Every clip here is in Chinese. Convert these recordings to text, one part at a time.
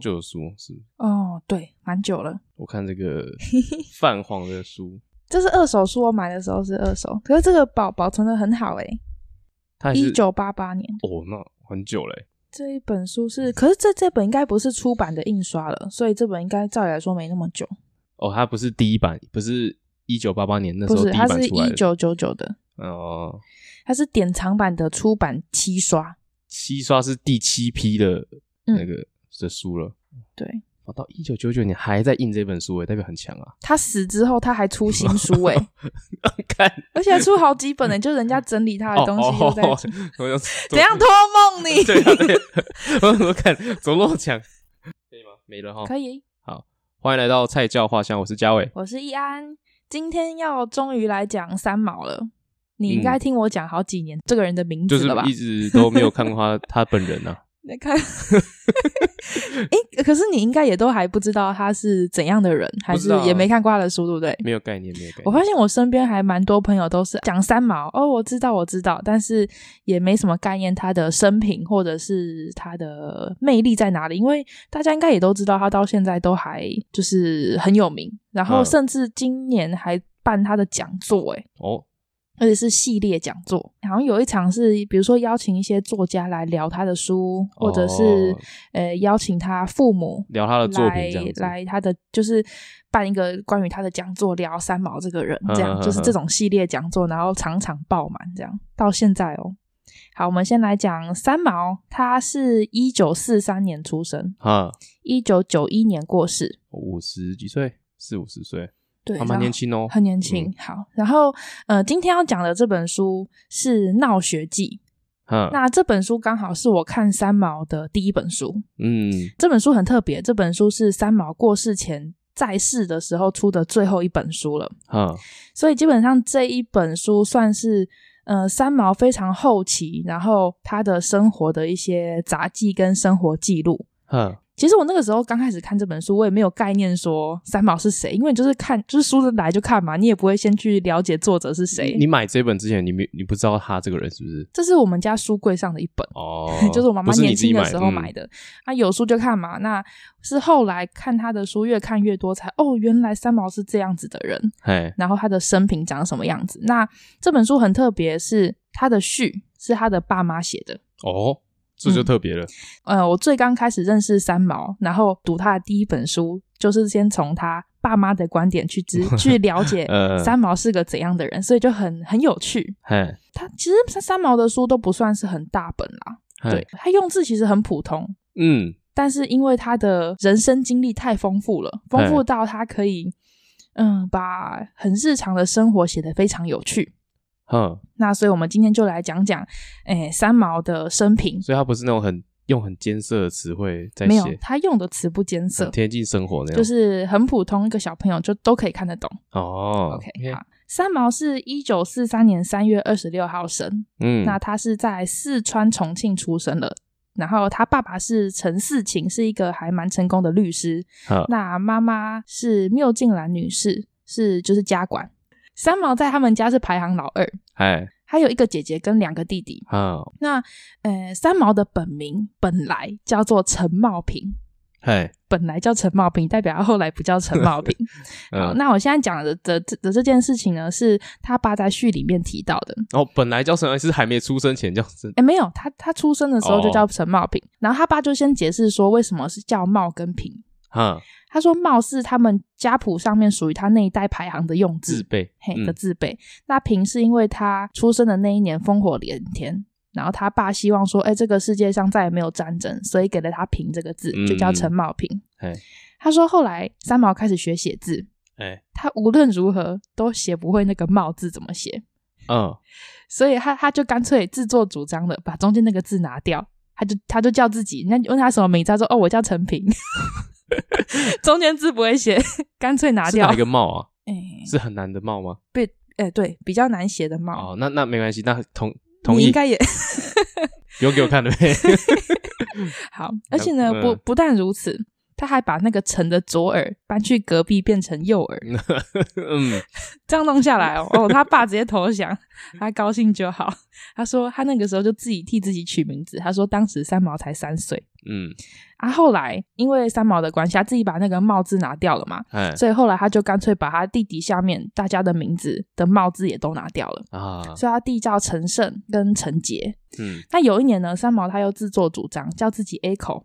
这是好久的书，是？哦，对，蛮久了。我看这个 泛黄的书，这是二手书，我买的时候是二手，可是这个保保存的很好诶。它一九八八年哦，那很久嘞。这一本书是，可是这这本应该不是出版的印刷了，所以这本应该照理来说没那么久。哦，它不是第一版，不是一九八八年那时候它是一九九九的。哦，它是典藏版的出版七刷，七刷是第七批的那个的书了。嗯、对。到一九九九年还在印这本书诶，代表很强啊！他死之后，他还出新书诶，看，而且还出好几本呢，就人家整理他的东西又在出。怎样托梦你？对啊，对，我我看怎么那么强？可以吗？没了哈。可以。好，欢迎来到菜教画像，我是嘉伟，我是易安。今天要终于来讲三毛了。你应该听我讲好几年这个人的名字了吧？就是一直都没有看过他他本人啊。来看，哎、欸，可是你应该也都还不知道他是怎样的人，还是也没看过他的书，对不对？没有概念，没有概念。我发现我身边还蛮多朋友都是讲三毛哦，我知道，我知道，但是也没什么概念他的生平或者是他的魅力在哪里，因为大家应该也都知道他到现在都还就是很有名，然后甚至今年还办他的讲座，哎，哦。而且是系列讲座，好像有一场是，比如说邀请一些作家来聊他的书，或者是、哦、呃邀请他父母聊他的作品来来他的就是办一个关于他的讲座，聊三毛这个人，这样就是这种系列讲座，然后场场爆满这样。到现在哦，好，我们先来讲三毛，他是一九四三年出生，啊，一九九一年过世，五十几岁，四五十岁。对，还蛮年轻哦，很年轻。嗯、好，然后呃，今天要讲的这本书是《闹学记》。嗯，那这本书刚好是我看三毛的第一本书。嗯，这本书很特别，这本书是三毛过世前在世的时候出的最后一本书了。嗯，所以基本上这一本书算是呃三毛非常后期，然后他的生活的一些杂记跟生活记录。嗯。其实我那个时候刚开始看这本书，我也没有概念说三毛是谁，因为就是看，就是书来就看嘛，你也不会先去了解作者是谁。你买这本之前，你没你不知道他这个人是不是？这是我们家书柜上的一本哦，就是我妈妈年轻的时候买的。啊，有书就看嘛，那是后来看他的书，越看越多才，才哦，原来三毛是这样子的人。嘿，然后他的生平长什么样子？那这本书很特别，是他的序是他的爸妈写的哦。这就特别了。嗯，呃，我最刚开始认识三毛，然后读他的第一本书，就是先从他爸妈的观点去知 去了解三毛是个怎样的人，呃、所以就很很有趣。嘿他其实三毛的书都不算是很大本啦，嘿对，他用字其实很普通，嗯，但是因为他的人生经历太丰富了，丰富到他可以嗯把很日常的生活写得非常有趣。嗯，那所以我们今天就来讲讲，诶、欸，三毛的生平。所以他不是那种很用很艰涩的词汇在写，没有，他用的词不艰涩，贴近生活那样，就是很普通，一个小朋友就都可以看得懂。哦，OK，, okay. 好。三毛是一九四三年三月二十六号生，嗯，那他是在四川重庆出生的，然后他爸爸是陈四琴，是一个还蛮成功的律师，那妈妈是缪静兰女士，是就是家管。三毛在他们家是排行老二，哎，还有一个姐姐跟两个弟弟。哦，那呃，三毛的本名本来叫做陈茂平，哎，本来叫陈茂平，代表他后来不叫陈茂平。好，那我现在讲的的的，这件事情呢，是他爸在序里面提到的。哦，本来叫陈，是还没出生前叫陈？哎，没有，他他出生的时候就叫陈茂平，哦，然后他爸就先解释说为什么是叫茂跟平。哈。他说：“貌似他们家谱上面属于他那一代排行的用字，字辈嘿的字辈。嗯、那平是因为他出生的那一年烽火连天，然后他爸希望说，哎，这个世界上再也没有战争，所以给了他平这个字，就叫陈茂平。嗯”他说后来三毛开始学写字，哎他无论如何都写不会那个茂字怎么写，嗯，所以他他就干脆自作主张的把中间那个字拿掉，他就他就叫自己，那问他什么名字，他说：“哦，我叫陈平。” 中间字不会写，干脆拿掉。是哪一个帽啊？哎、欸，是很难的帽吗？被，哎、欸，对，比较难写的帽。哦，那那没关系，那同同意。应该也 不用给我看了呗。好，而且呢，不不但如此，他还把那个陈的左耳搬去隔壁变成右耳。嗯，这样弄下来哦，哦，他爸直接投降，他高兴就好。他说他那个时候就自己替自己取名字。他说当时三毛才三岁。嗯，啊，后来因为三毛的关系，他自己把那个帽字拿掉了嘛，嘿所以后来他就干脆把他弟弟下面大家的名字的帽字也都拿掉了啊，所以他弟叫陈胜跟陈杰。嗯，那有一年呢，三毛他又自作主张叫自己 Echo。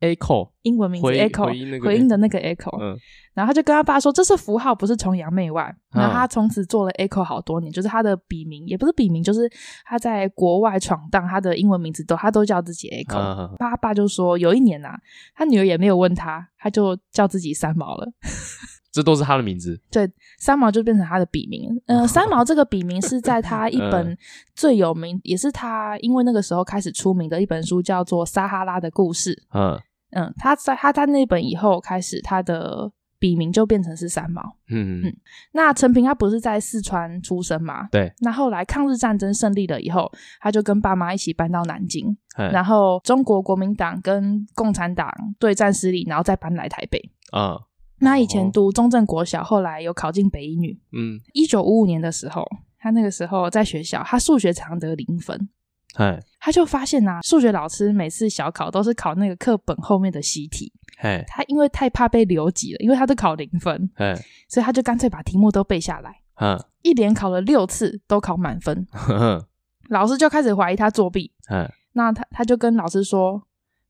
Echo 英文名字回 Echo 回音，那个、回音的那个 Echo，嗯，然后他就跟他爸说，这是符号，不是崇洋媚外。然后他从此做了 Echo 好多年，就是他的笔名，也不是笔名，就是他在国外闯荡，他的英文名字都他都叫自己 Echo。嗯、他爸就说，有一年啊，他女儿也没有问他，他就叫自己三毛了。这都是他的名字，对，三毛就变成他的笔名。呃，三毛这个笔名是在他一本 最有名，嗯、也是他因为那个时候开始出名的一本书，叫做《撒哈拉的故事》。嗯。嗯，他在他在那本以后开始，他的笔名就变成是三毛。嗯嗯，那陈平他不是在四川出生嘛？对。那后来抗日战争胜利了以后，他就跟爸妈一起搬到南京，然后中国国民党跟共产党对战失利，然后再搬来台北。啊。那以前读中正国小，后来有考进北一女。嗯。一九五五年的时候，他那个时候在学校，他数学常得零分。嘿他就发现呐、啊，数学老师每次小考都是考那个课本后面的习题。哎他因为太怕被留级了，因为他都考零分，哎所以他就干脆把题目都背下来。嗯一连考了六次都考满分，老师就开始怀疑他作弊。嘿那他他就跟老师说，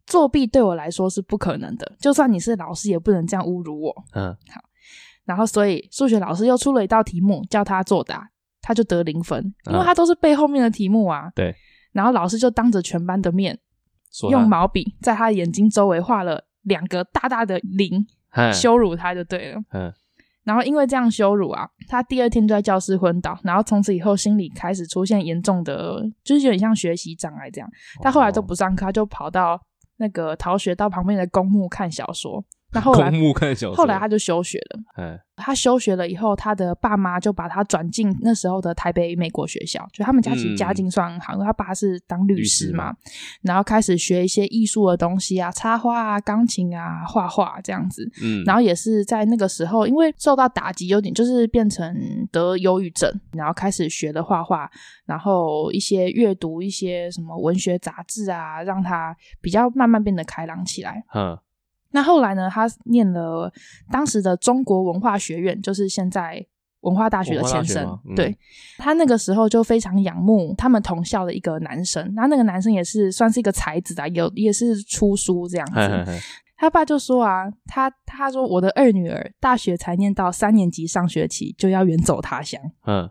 作弊对我来说是不可能的，就算你是老师，也不能这样侮辱我。嗯，好。然后所以数学老师又出了一道题目叫他作答，他就得零分，因为他都是背后面的题目啊。对。然后老师就当着全班的面，用毛笔在他眼睛周围画了两个大大的零，羞辱他就对了。嗯，然后因为这样羞辱啊，他第二天就在教室昏倒，然后从此以后心里开始出现严重的，就是有点像学习障碍这样。他后来都不上课，他就跑到那个逃学到旁边的公墓看小说。那后来，后来他就休学了。嘿他休学了以后，他的爸妈就把他转进那时候的台北美国学校，就他们家其实家境算好，因为、嗯、他爸是当律师嘛，师然后开始学一些艺术的东西啊，插画啊、钢琴啊、画画这样子。嗯，然后也是在那个时候，因为受到打击，有点就是变成得忧郁症，然后开始学的画画，然后一些阅读一些什么文学杂志啊，让他比较慢慢变得开朗起来。嗯那后来呢？他念了当时的中国文化学院，就是现在文化大学的前身。嗯、对，他那个时候就非常仰慕他们同校的一个男生。那那个男生也是算是一个才子啊，有也是出书这样子。嘿嘿嘿他爸就说啊，他他说我的二女儿大学才念到三年级上学期就要远走他乡。嗯，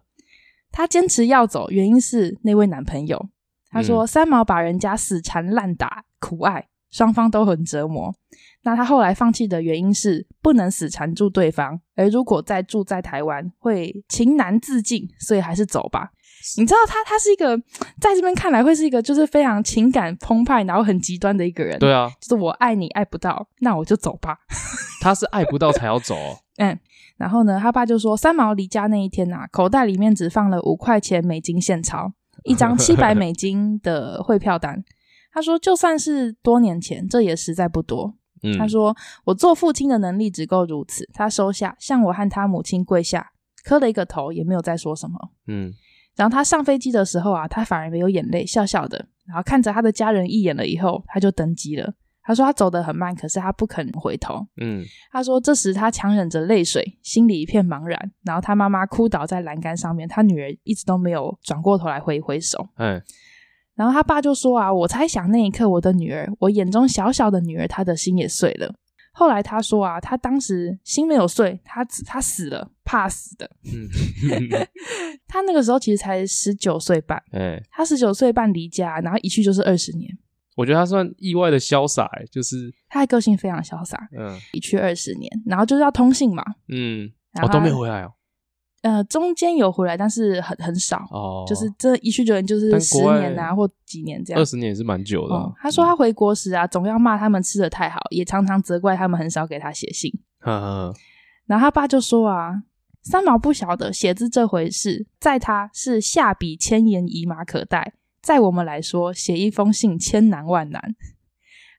他坚持要走，原因是那位男朋友。他说、嗯、三毛把人家死缠烂打，苦爱。双方都很折磨，那他后来放弃的原因是不能死缠住对方，而如果再住在台湾会情难自禁，所以还是走吧。你知道他他是一个在这边看来会是一个就是非常情感澎湃，然后很极端的一个人。对啊，就是我爱你爱不到，那我就走吧。他是爱不到才要走。嗯，然后呢，他爸就说三毛离家那一天啊，口袋里面只放了五块钱美金现钞，一张七百 美金的汇票单。他说：“就算是多年前，这也实在不多。嗯”他说：“我做父亲的能力只够如此。”他收下，向我和他母亲跪下，磕了一个头，也没有再说什么。嗯，然后他上飞机的时候啊，他反而没有眼泪，笑笑的，然后看着他的家人一眼了以后，他就登机了。他说他走得很慢，可是他不肯回头。嗯，他说这时他强忍着泪水，心里一片茫然。然后他妈妈哭倒在栏杆上面，他女儿一直都没有转过头来挥一挥手。哎。然后他爸就说啊，我猜想那一刻，我的女儿，我眼中小小的女儿，她的心也碎了。后来他说啊，他当时心没有碎，他他死了，怕死的。嗯，他那个时候其实才十九岁半，哎，他十九岁半离家，然后一去就是二十年。我觉得他算意外的潇洒，就是他的个性非常潇洒，嗯，一去二十年，然后就是要通信嘛，嗯，然后哦，都没回来哦。呃，中间有回来，但是很很少哦，就是这一去就就是十年啊，或几年这样。二十年也是蛮久的，啊哦。他说他回国时啊，嗯、总要骂他们吃的太好，也常常责怪他们很少给他写信。然后他爸就说啊，三毛不晓得写字这回事，在他是下笔千言以马可待，在我们来说，写一封信千难万难。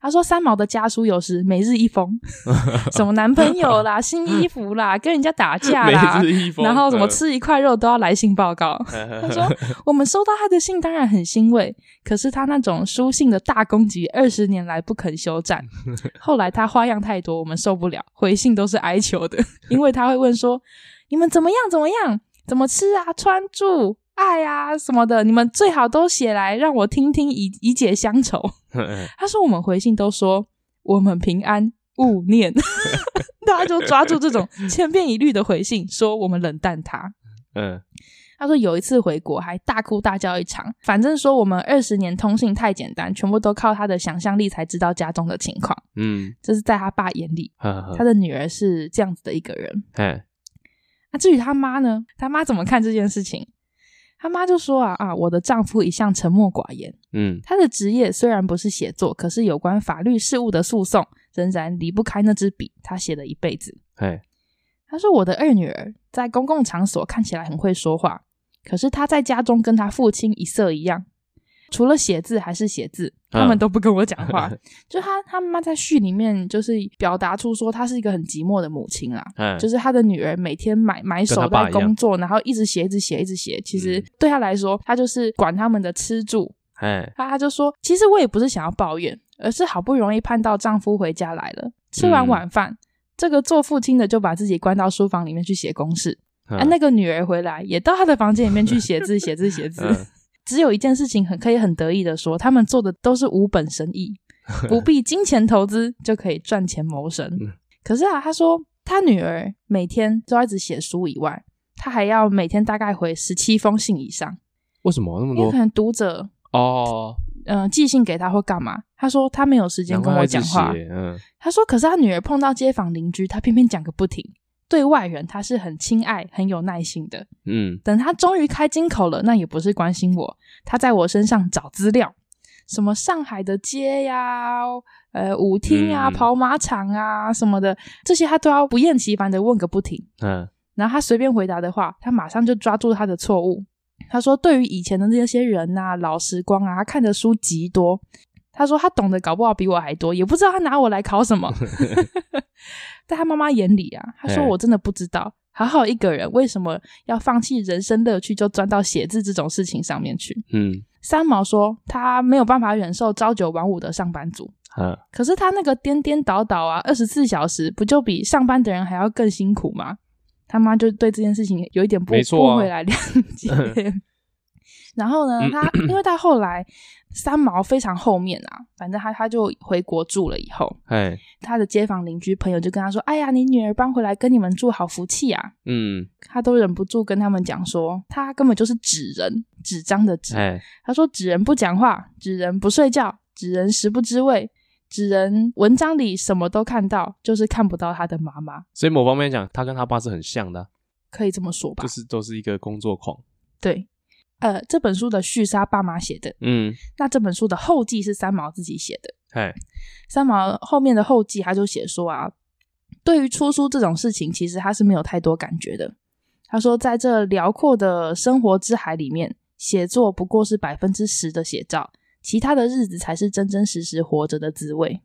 他说三毛的家书有时每日一封，什么男朋友啦、新衣服啦、跟人家打架啦，然后什么吃一块肉都要来信报告。他说我们收到他的信当然很欣慰，可是他那种书信的大攻击二十年来不肯休战。后来他花样太多，我们受不了，回信都是哀求的，因为他会问说你们怎么样怎么样，怎么吃啊，穿住。爱啊什么的，你们最好都写来让我听听以，以以解乡愁。他说我们回信都说我们平安，勿念。大家就抓住这种千篇一律的回信，说我们冷淡他。嗯，他说有一次回国还大哭大叫一场，反正说我们二十年通信太简单，全部都靠他的想象力才知道家中的情况。嗯，这是在他爸眼里，他的女儿是这样子的一个人。哎，那至于他妈呢？他妈怎么看这件事情？他妈就说啊啊，我的丈夫一向沉默寡言，嗯，他的职业虽然不是写作，可是有关法律事务的诉讼仍然离不开那支笔，他写了一辈子。嘿，他说我的二女儿在公共场所看起来很会说话，可是她在家中跟她父亲一色一样。除了写字还是写字，他们都不跟我讲话。嗯、就他他妈妈在序里面就是表达出说，她是一个很寂寞的母亲啊。嗯、就是她的女儿每天埋埋首在工作，然后一直写，一直写，一直写。其实对她来说，她就是管他们的吃住。哎、嗯，他他就说，其实我也不是想要抱怨，而是好不容易盼到丈夫回家来了，吃完晚饭，嗯、这个做父亲的就把自己关到书房里面去写公事。嗯、啊，那个女儿回来也到他的房间里面去写字，写字，写字。嗯只有一件事情很可以很得意的说，他们做的都是无本生意，不必金钱投资就可以赚钱谋生。可是啊，他说他女儿每天都要一直写书以外，他还要每天大概回十七封信以上。为什么那么多？因为可能读者哦，嗯、呃，寄信给他或干嘛？他说他没有时间跟我讲话。嗯，他说可是他女儿碰到街坊邻居，他偏偏讲个不停。对外人他是很亲爱、很有耐心的。嗯，等他终于开金口了，那也不是关心我，他在我身上找资料，什么上海的街呀、呃舞厅啊、嗯、跑马场啊什么的，这些他都要不厌其烦的问个不停。嗯，然后他随便回答的话，他马上就抓住他的错误。他说，对于以前的那些人啊、老时光啊，他看的书极多。他说他懂得搞不好比我还多，也不知道他拿我来考什么。在他妈妈眼里啊，他说我真的不知道，好好一个人为什么要放弃人生乐趣，就钻到写字这种事情上面去。嗯，三毛说他没有办法忍受朝九晚五的上班族。嗯，可是他那个颠颠倒倒啊，二十四小时不就比上班的人还要更辛苦吗？他妈就对这件事情有一点不不会来谅解。然后呢，他 因为到后来三毛非常后面啊，反正他他就回国住了以后，哎，他的街坊邻居朋友就跟他说：“哎呀，你女儿搬回来跟你们住，好福气啊！”嗯，他都忍不住跟他们讲说，他根本就是纸人，纸张的纸。哎，他说纸人不讲话，纸人不睡觉，纸人食不知味，纸人文章里什么都看到，就是看不到他的妈妈。所以某方面讲，他跟他爸是很像的，可以这么说吧？就是都是一个工作狂，对。呃，这本书的序是他爸妈写的，嗯，那这本书的后记是三毛自己写的，嘿，三毛后面的后记他就写说啊，对于出书这种事情，其实他是没有太多感觉的。他说，在这辽阔的生活之海里面，写作不过是百分之十的写照，其他的日子才是真真实实活着的滋味。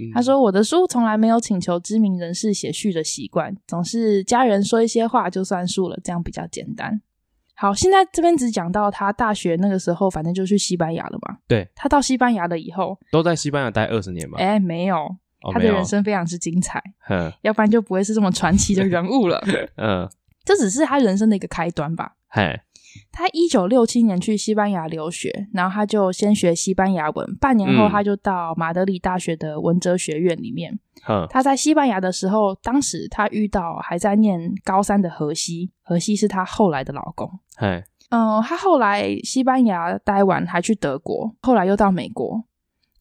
嗯，他说，我的书从来没有请求知名人士写序的习惯，总是家人说一些话就算数了，这样比较简单。好，现在这边只讲到他大学那个时候，反正就去西班牙了嘛。对，他到西班牙了以后，都在西班牙待二十年吧？哎，没有，他的人生非常之精彩，哦、要不然就不会是这么传奇的人物了。嗯，这只是他人生的一个开端吧。嘿，他一九六七年去西班牙留学，然后他就先学西班牙文，半年后他就到马德里大学的文哲学院里面。嗯，他在西班牙的时候，当时他遇到还在念高三的荷西，荷西是他后来的老公。嗯，呃，他后来西班牙待完，还去德国，后来又到美国，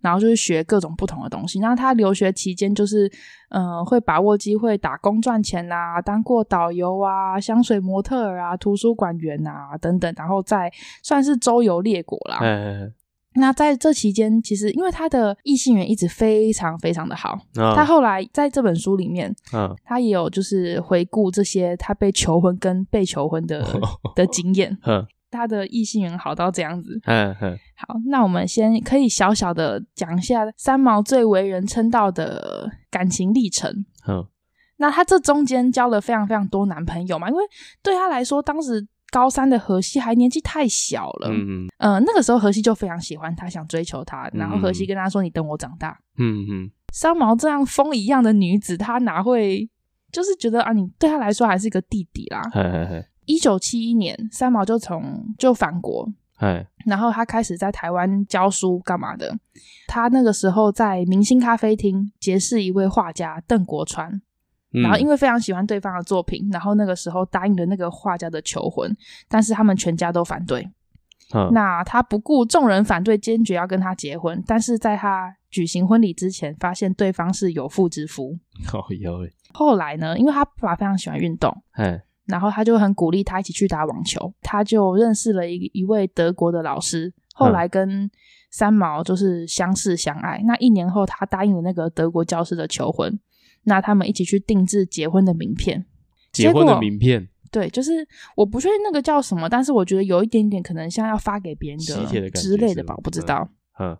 然后就是学各种不同的东西。那他留学期间，就是嗯、呃，会把握机会打工赚钱啊，当过导游啊、香水模特儿啊、图书馆员啊等等，然后再算是周游列国啦。嗯。那在这期间，其实因为他的异性缘一直非常非常的好，哦、他后来在这本书里面，哦、他也有就是回顾这些他被求婚跟被求婚的、哦、的经验。他的异性缘好到这样子。嗯嗯。好，那我们先可以小小的讲一下三毛最为人称道的感情历程。嗯。那他这中间交了非常非常多男朋友嘛，因为对他来说，当时高三的荷西还年纪太小了。嗯嗯。呃，那个时候荷西就非常喜欢他，想追求他，然后荷西跟他说：“你等我长大。”嗯嗯。三毛这样风一样的女子，她哪会就是觉得啊，你对他来说还是一个弟弟啦。嘿嘿嘿。一九七一年，三毛就从就返国，哎然后他开始在台湾教书干嘛的。他那个时候在明星咖啡厅结识一位画家邓国川。然后因为非常喜欢对方的作品，然后那个时候答应了那个画家的求婚，但是他们全家都反对。嗯、那他不顾众人反对，坚决要跟他结婚。但是在他举行婚礼之前，发现对方是有妇之夫。后来呢，因为他爸爸非常喜欢运动，嘿然后他就很鼓励他一起去打网球。他就认识了一一位德国的老师，后来跟三毛就是相识相爱。嗯、那一年后，他答应了那个德国教师的求婚。那他们一起去定制结婚的名片，结婚的名片，对，就是我不确定那个叫什么，但是我觉得有一点点可能像要发给别人的之类的吧，我不知道。嗯，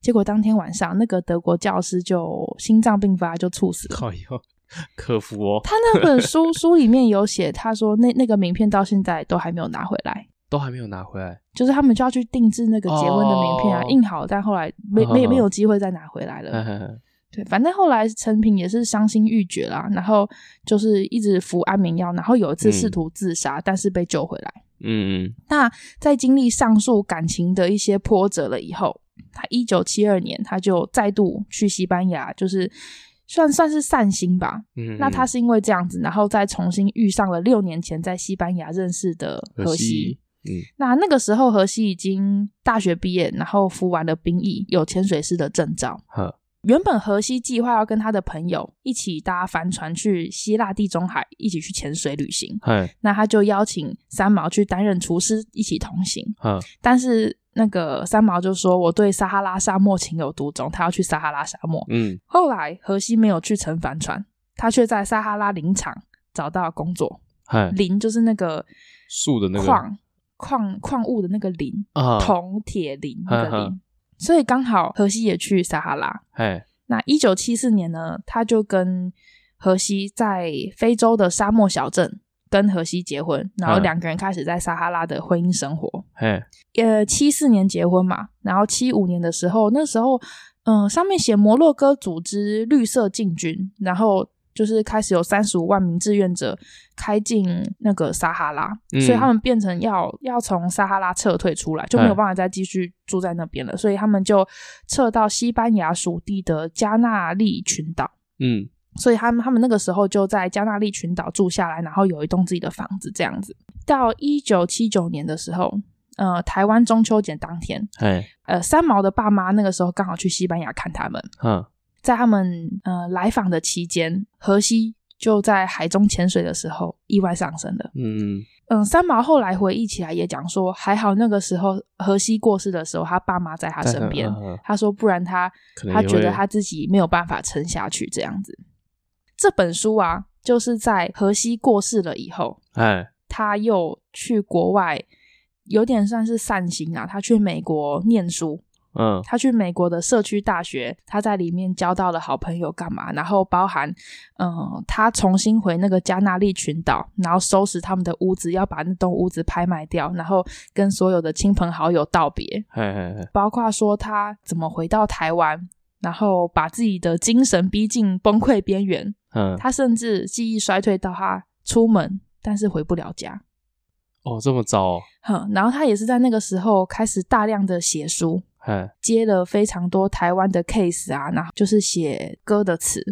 结果当天晚上，那个德国教师就心脏病发，就猝死了。哎呦，可夫哦！他那本书书里面有写，他说那那个名片到现在都还没有拿回来，都还没有拿回来，就是他们就要去定制那个结婚的名片啊，哦、印好，但后来没没没有机会再拿回来了。呵呵呵对，反正后来陈平也是伤心欲绝啦，然后就是一直服安眠药，然后有一次试图自杀，嗯、但是被救回来。嗯嗯。那在经历上述感情的一些波折了以后，他一九七二年他就再度去西班牙，就是算算是善心吧。嗯，嗯。那他是因为这样子，然后再重新遇上了六年前在西班牙认识的荷西。嗯。那那个时候荷西已经大学毕业，然后服完了兵役，有潜水师的证照。呵。原本荷西计划要跟他的朋友一起搭帆船去希腊地中海，一起去潜水旅行。嘿那他就邀请三毛去担任厨师，一起同行。呵但是那个三毛就说：“我对撒哈拉沙漠情有独钟，他要去撒哈拉沙漠。”嗯。后来荷西没有去乘帆船，他却在撒哈拉林场找到工作。嘿林就是那个树的那个矿矿矿物的那个林，啊、铜铁林那个林。所以刚好荷西也去撒哈拉。嘿那一九七四年呢，他就跟荷西在非洲的沙漠小镇跟荷西结婚，然后两个人开始在撒哈拉的婚姻生活。嘿呃，七四年结婚嘛，然后七五年的时候，那时候嗯、呃，上面写摩洛哥组织绿色进军，然后。就是开始有三十五万名志愿者开进那个撒哈拉，嗯、所以他们变成要要从撒哈拉撤退出来，就没有办法再继续住在那边了，嘿所以他们就撤到西班牙属地的加纳利群岛。嗯，所以他们他们那个时候就在加纳利群岛住下来，然后有一栋自己的房子这样子。到一九七九年的时候，呃，台湾中秋节当天，嘿呃，三毛的爸妈那个时候刚好去西班牙看他们。嗯在他们呃来访的期间，荷西就在海中潜水的时候意外丧生了。嗯嗯，三毛后来回忆起来也讲说，还好那个时候荷西过世的时候，他爸妈在他身边。他说不然他他觉得他自己没有办法撑下去这样子。这本书啊，就是在荷西过世了以后，哎，他又去国外，有点算是散心啊，他去美国念书。嗯，他去美国的社区大学，他在里面交到了好朋友，干嘛？然后包含，嗯，他重新回那个加纳利群岛，然后收拾他们的屋子，要把那栋屋子拍卖掉，然后跟所有的亲朋好友道别。嘿嘿嘿，包括说他怎么回到台湾，然后把自己的精神逼近崩溃边缘。嗯，他甚至记忆衰退到他出门，但是回不了家。哦，这么糟哦。哼，然后他也是在那个时候开始大量的写书。接了非常多台湾的 case 啊，然后就是写歌的词，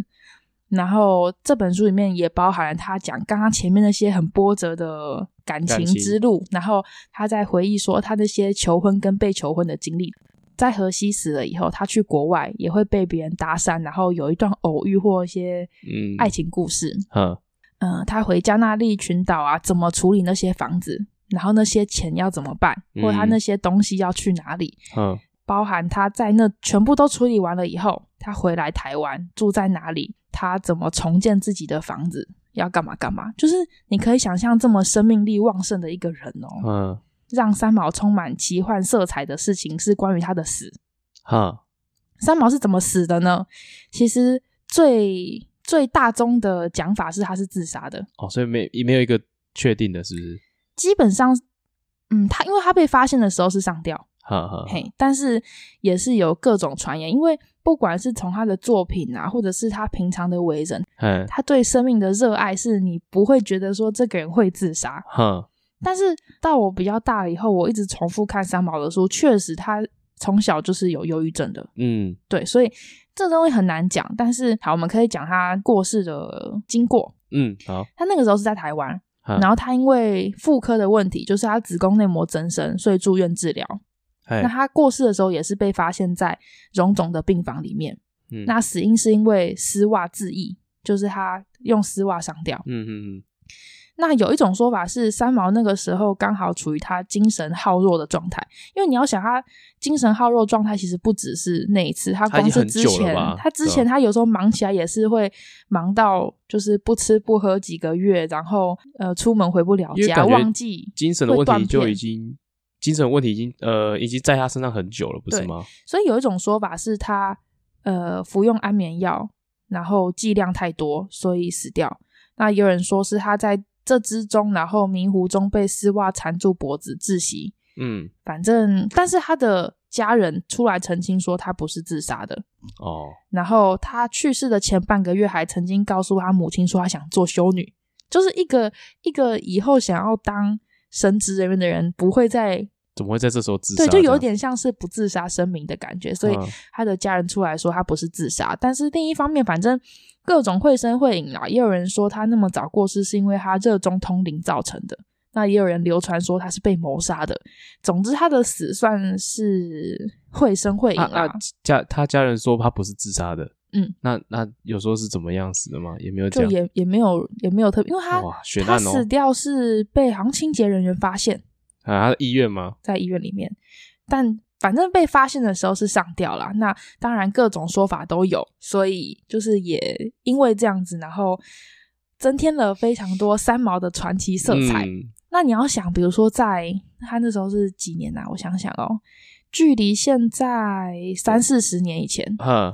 然后这本书里面也包含了他讲刚刚前面那些很波折的感情之路，然后他在回忆说他那些求婚跟被求婚的经历。在荷西死了以后，他去国外也会被别人搭讪，然后有一段偶遇或一些爱情故事。嗯，嗯，他回加纳利群岛啊，怎么处理那些房子，然后那些钱要怎么办，或他那些东西要去哪里？嗯。包含他在那全部都处理完了以后，他回来台湾住在哪里？他怎么重建自己的房子？要干嘛干嘛？就是你可以想象这么生命力旺盛的一个人哦。嗯，让三毛充满奇幻色彩的事情是关于他的死。哈，三毛是怎么死的呢？其实最最大宗的讲法是他是自杀的。哦，所以没也没有一个确定的，是不是？基本上，嗯，他因为他被发现的时候是上吊。哈哈，嘿，但是也是有各种传言，因为不管是从他的作品啊，或者是他平常的为人，嘿他对生命的热爱，是你不会觉得说这个人会自杀。哈，但是到我比较大了以后，我一直重复看三毛的书，确实他从小就是有忧郁症的。嗯，对，所以这东西很难讲。但是好，我们可以讲他过世的经过。嗯，好，他那个时候是在台湾，然后他因为妇科的问题，就是他子宫内膜增生，所以住院治疗。那他过世的时候也是被发现在荣总的病房里面。嗯，那死因是因为丝袜自缢，就是他用丝袜上吊。嗯嗯嗯。那有一种说法是，三毛那个时候刚好处于他精神耗弱的状态，因为你要想他精神耗弱状态，其实不只是那一次，他光是之前，他，他之前他有时候忙起来也是会忙到就是不吃不喝几个月，然后呃出门回不了家，忘记精神的问题就已经。精神问题已经呃已经在他身上很久了，不是吗？所以有一种说法是他呃服用安眠药，然后剂量太多，所以死掉。那有人说是他在这之中，然后迷糊中被丝袜缠住脖子窒息。嗯，反正但是他的家人出来澄清说他不是自杀的哦。然后他去世的前半个月还曾经告诉他母亲说他想做修女，就是一个一个以后想要当神职人员的人不会再。怎么会在这时候自杀？对，就有点像是不自杀声明的感觉，所以他的家人出来说他不是自杀。嗯、但是另一方面，反正各种绘声绘影啊，也有人说他那么早过世是因为他热衷通灵造成的。那也有人流传说他是被谋杀的。总之，他的死算是绘声绘影啊。家他家人说他不是自杀的。嗯，那那有时候是怎么样死的吗？也没有讲，就也也没有也没有特别，因为他他死掉是被好像清洁人员发现。啊，他的医院吗？在医院里面，但反正被发现的时候是上吊啦。那当然各种说法都有，所以就是也因为这样子，然后增添了非常多三毛的传奇色彩。嗯、那你要想，比如说在他那时候是几年啊？我想想哦，距离现在三四十年以前。嗯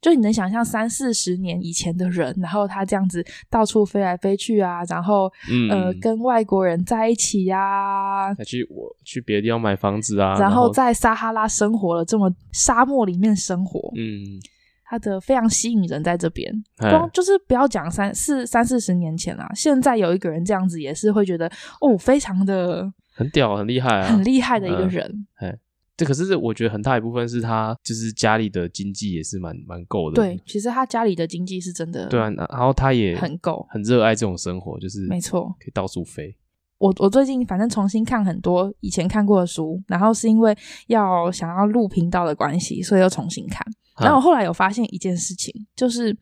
就你能想象三四十年以前的人，然后他这样子到处飞来飞去啊，然后、嗯、呃跟外国人在一起呀、去我去别的地方买房子啊，然后在撒哈拉生活了这么沙漠里面生活，嗯，他的非常吸引人在这边。光就是不要讲三四三四十年前啊，现在有一个人这样子也是会觉得哦，非常的很屌，很厉害啊，很厉害的一个人，嗯这可是我觉得很大一部分是他，就是家里的经济也是蛮蛮够的。对，其实他家里的经济是真的。对啊，然后他也很够，很热爱这种生活，就是没错，可以到处飞。我我最近反正重新看很多以前看过的书，然后是因为要想要录频道的关系，所以又重新看。然后我后来有发现一件事情，就是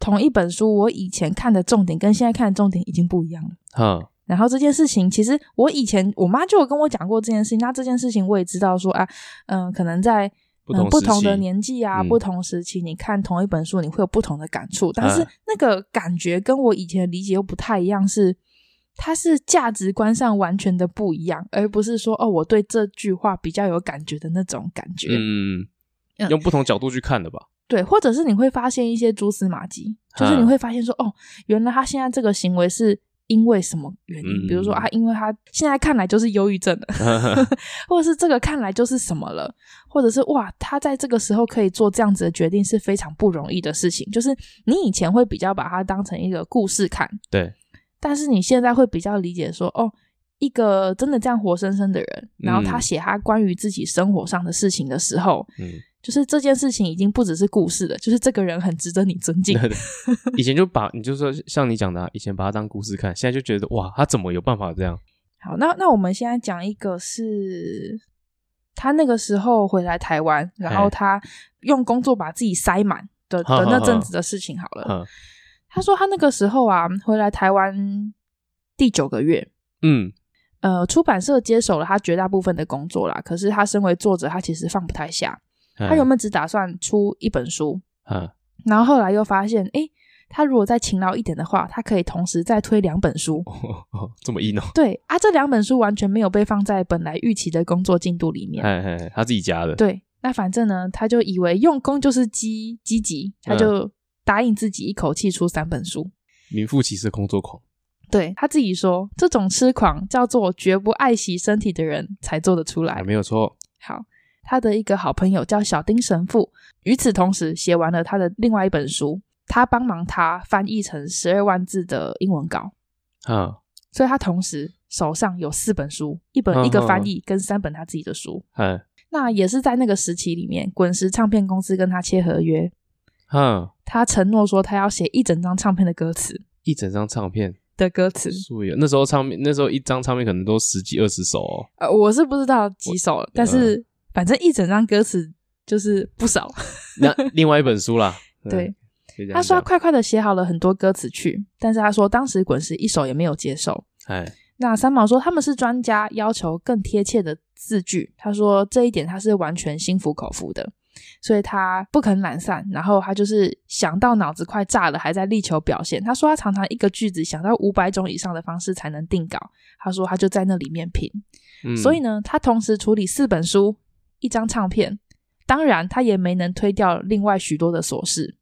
同一本书，我以前看的重点跟现在看的重点已经不一样了。哈。然后这件事情，其实我以前我妈就有跟我讲过这件事情。那这件事情我也知道说，啊，嗯、呃，可能在嗯不，不同的年纪啊，嗯、不同时期，你看同一本书，你会有不同的感触。但是那个感觉跟我以前的理解又不太一样，是它是价值观上完全的不一样，而不是说哦，我对这句话比较有感觉的那种感觉。嗯，用不同角度去看的吧。对，或者是你会发现一些蛛丝马迹，就是你会发现说，哦，原来他现在这个行为是。因为什么原因？比如说啊，因为他现在看来就是忧郁症了，或者是这个看来就是什么了，或者是哇，他在这个时候可以做这样子的决定是非常不容易的事情。就是你以前会比较把它当成一个故事看，对，但是你现在会比较理解说，哦，一个真的这样活生生的人，然后他写他关于自己生活上的事情的时候，嗯。就是这件事情已经不只是故事了，就是这个人很值得你尊敬。以前就把你就说像你讲的，以前把他当故事看，现在就觉得哇，他怎么有办法这样？好，那那我们现在讲一个是他那个时候回来台湾，然后他用工作把自己塞满的的那阵子的事情。好了，他说他那个时候啊，回来台湾第九个月，嗯，呃，出版社接手了他绝大部分的工作啦，可是他身为作者，他其实放不太下。他原本只打算出一本书，嗯，然后后来又发现，诶，他如果再勤劳一点的话，他可以同时再推两本书。哦哦，这么硬哦？对啊，这两本书完全没有被放在本来预期的工作进度里面。他自己加的。对，那反正呢，他就以为用功就是积积极，他就答应自己一口气出三本书。名副其实的工作狂。对，他自己说，这种痴狂叫做绝不爱惜身体的人才做得出来。没有错。好。他的一个好朋友叫小丁神父，与此同时写完了他的另外一本书，他帮忙他翻译成十二万字的英文稿，嗯，所以他同时手上有四本书，一本一个翻译跟三本他自己的书，嗯，那也是在那个时期里面，滚石唱片公司跟他签合约，嗯，他承诺说他要写一整张唱片的歌词，一整张唱片的歌词，那时候唱片那时候一张唱片可能都十几二十首哦，呃，我是不知道几首，但是。嗯反正一整张歌词就是不少。那另外一本书啦，对，他说他快快的写好了很多歌词去，但是他说当时滚石一首也没有接受。哎，那三毛说他们是专家，要求更贴切的字句。他说这一点他是完全心服口服的，所以他不肯懒散。然后他就是想到脑子快炸了，还在力求表现。他说他常常一个句子想到五百种以上的方式才能定稿。他说他就在那里面拼。嗯，所以呢，他同时处理四本书。一张唱片，当然他也没能推掉另外许多的琐事，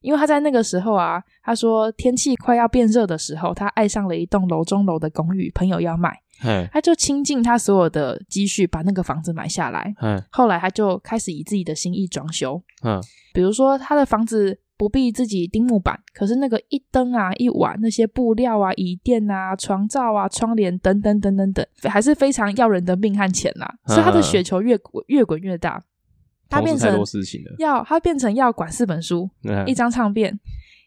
因为他在那个时候啊，他说天气快要变热的时候，他爱上了一栋楼中楼的公寓，朋友要卖，他就倾尽他所有的积蓄把那个房子买下来，后来他就开始以自己的心意装修，比如说他的房子。不必自己钉木板，可是那个一灯啊、一瓦那些布料啊、椅垫啊、床罩啊、窗帘等等等等等，还是非常要人的命和钱啦、啊。所以他的雪球越滚越滚越大，他变成要他变成要管四本书、嗯、一张唱片、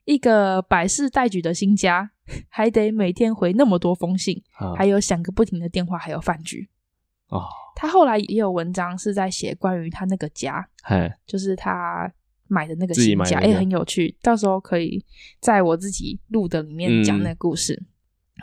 一个百事待举的新家，还得每天回那么多封信，嗯、还有响个不停的电话，还有饭局。哦，他后来也有文章是在写关于他那个家，就是他。买的那个新家，哎、欸，很有趣，到时候可以在我自己录的里面讲那个故事。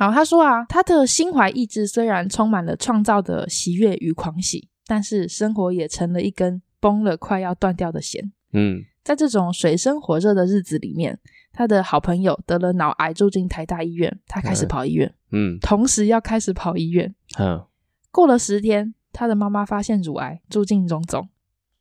嗯、好，他说啊，他的心怀意志虽然充满了创造的喜悦与狂喜，但是生活也成了一根崩了快要断掉的弦。嗯，在这种水深火热的日子里面，他的好朋友得了脑癌，住进台大医院，他开始跑医院，嗯，同时要开始跑医院。嗯，过了十天，他的妈妈发现乳癌，住进荣总。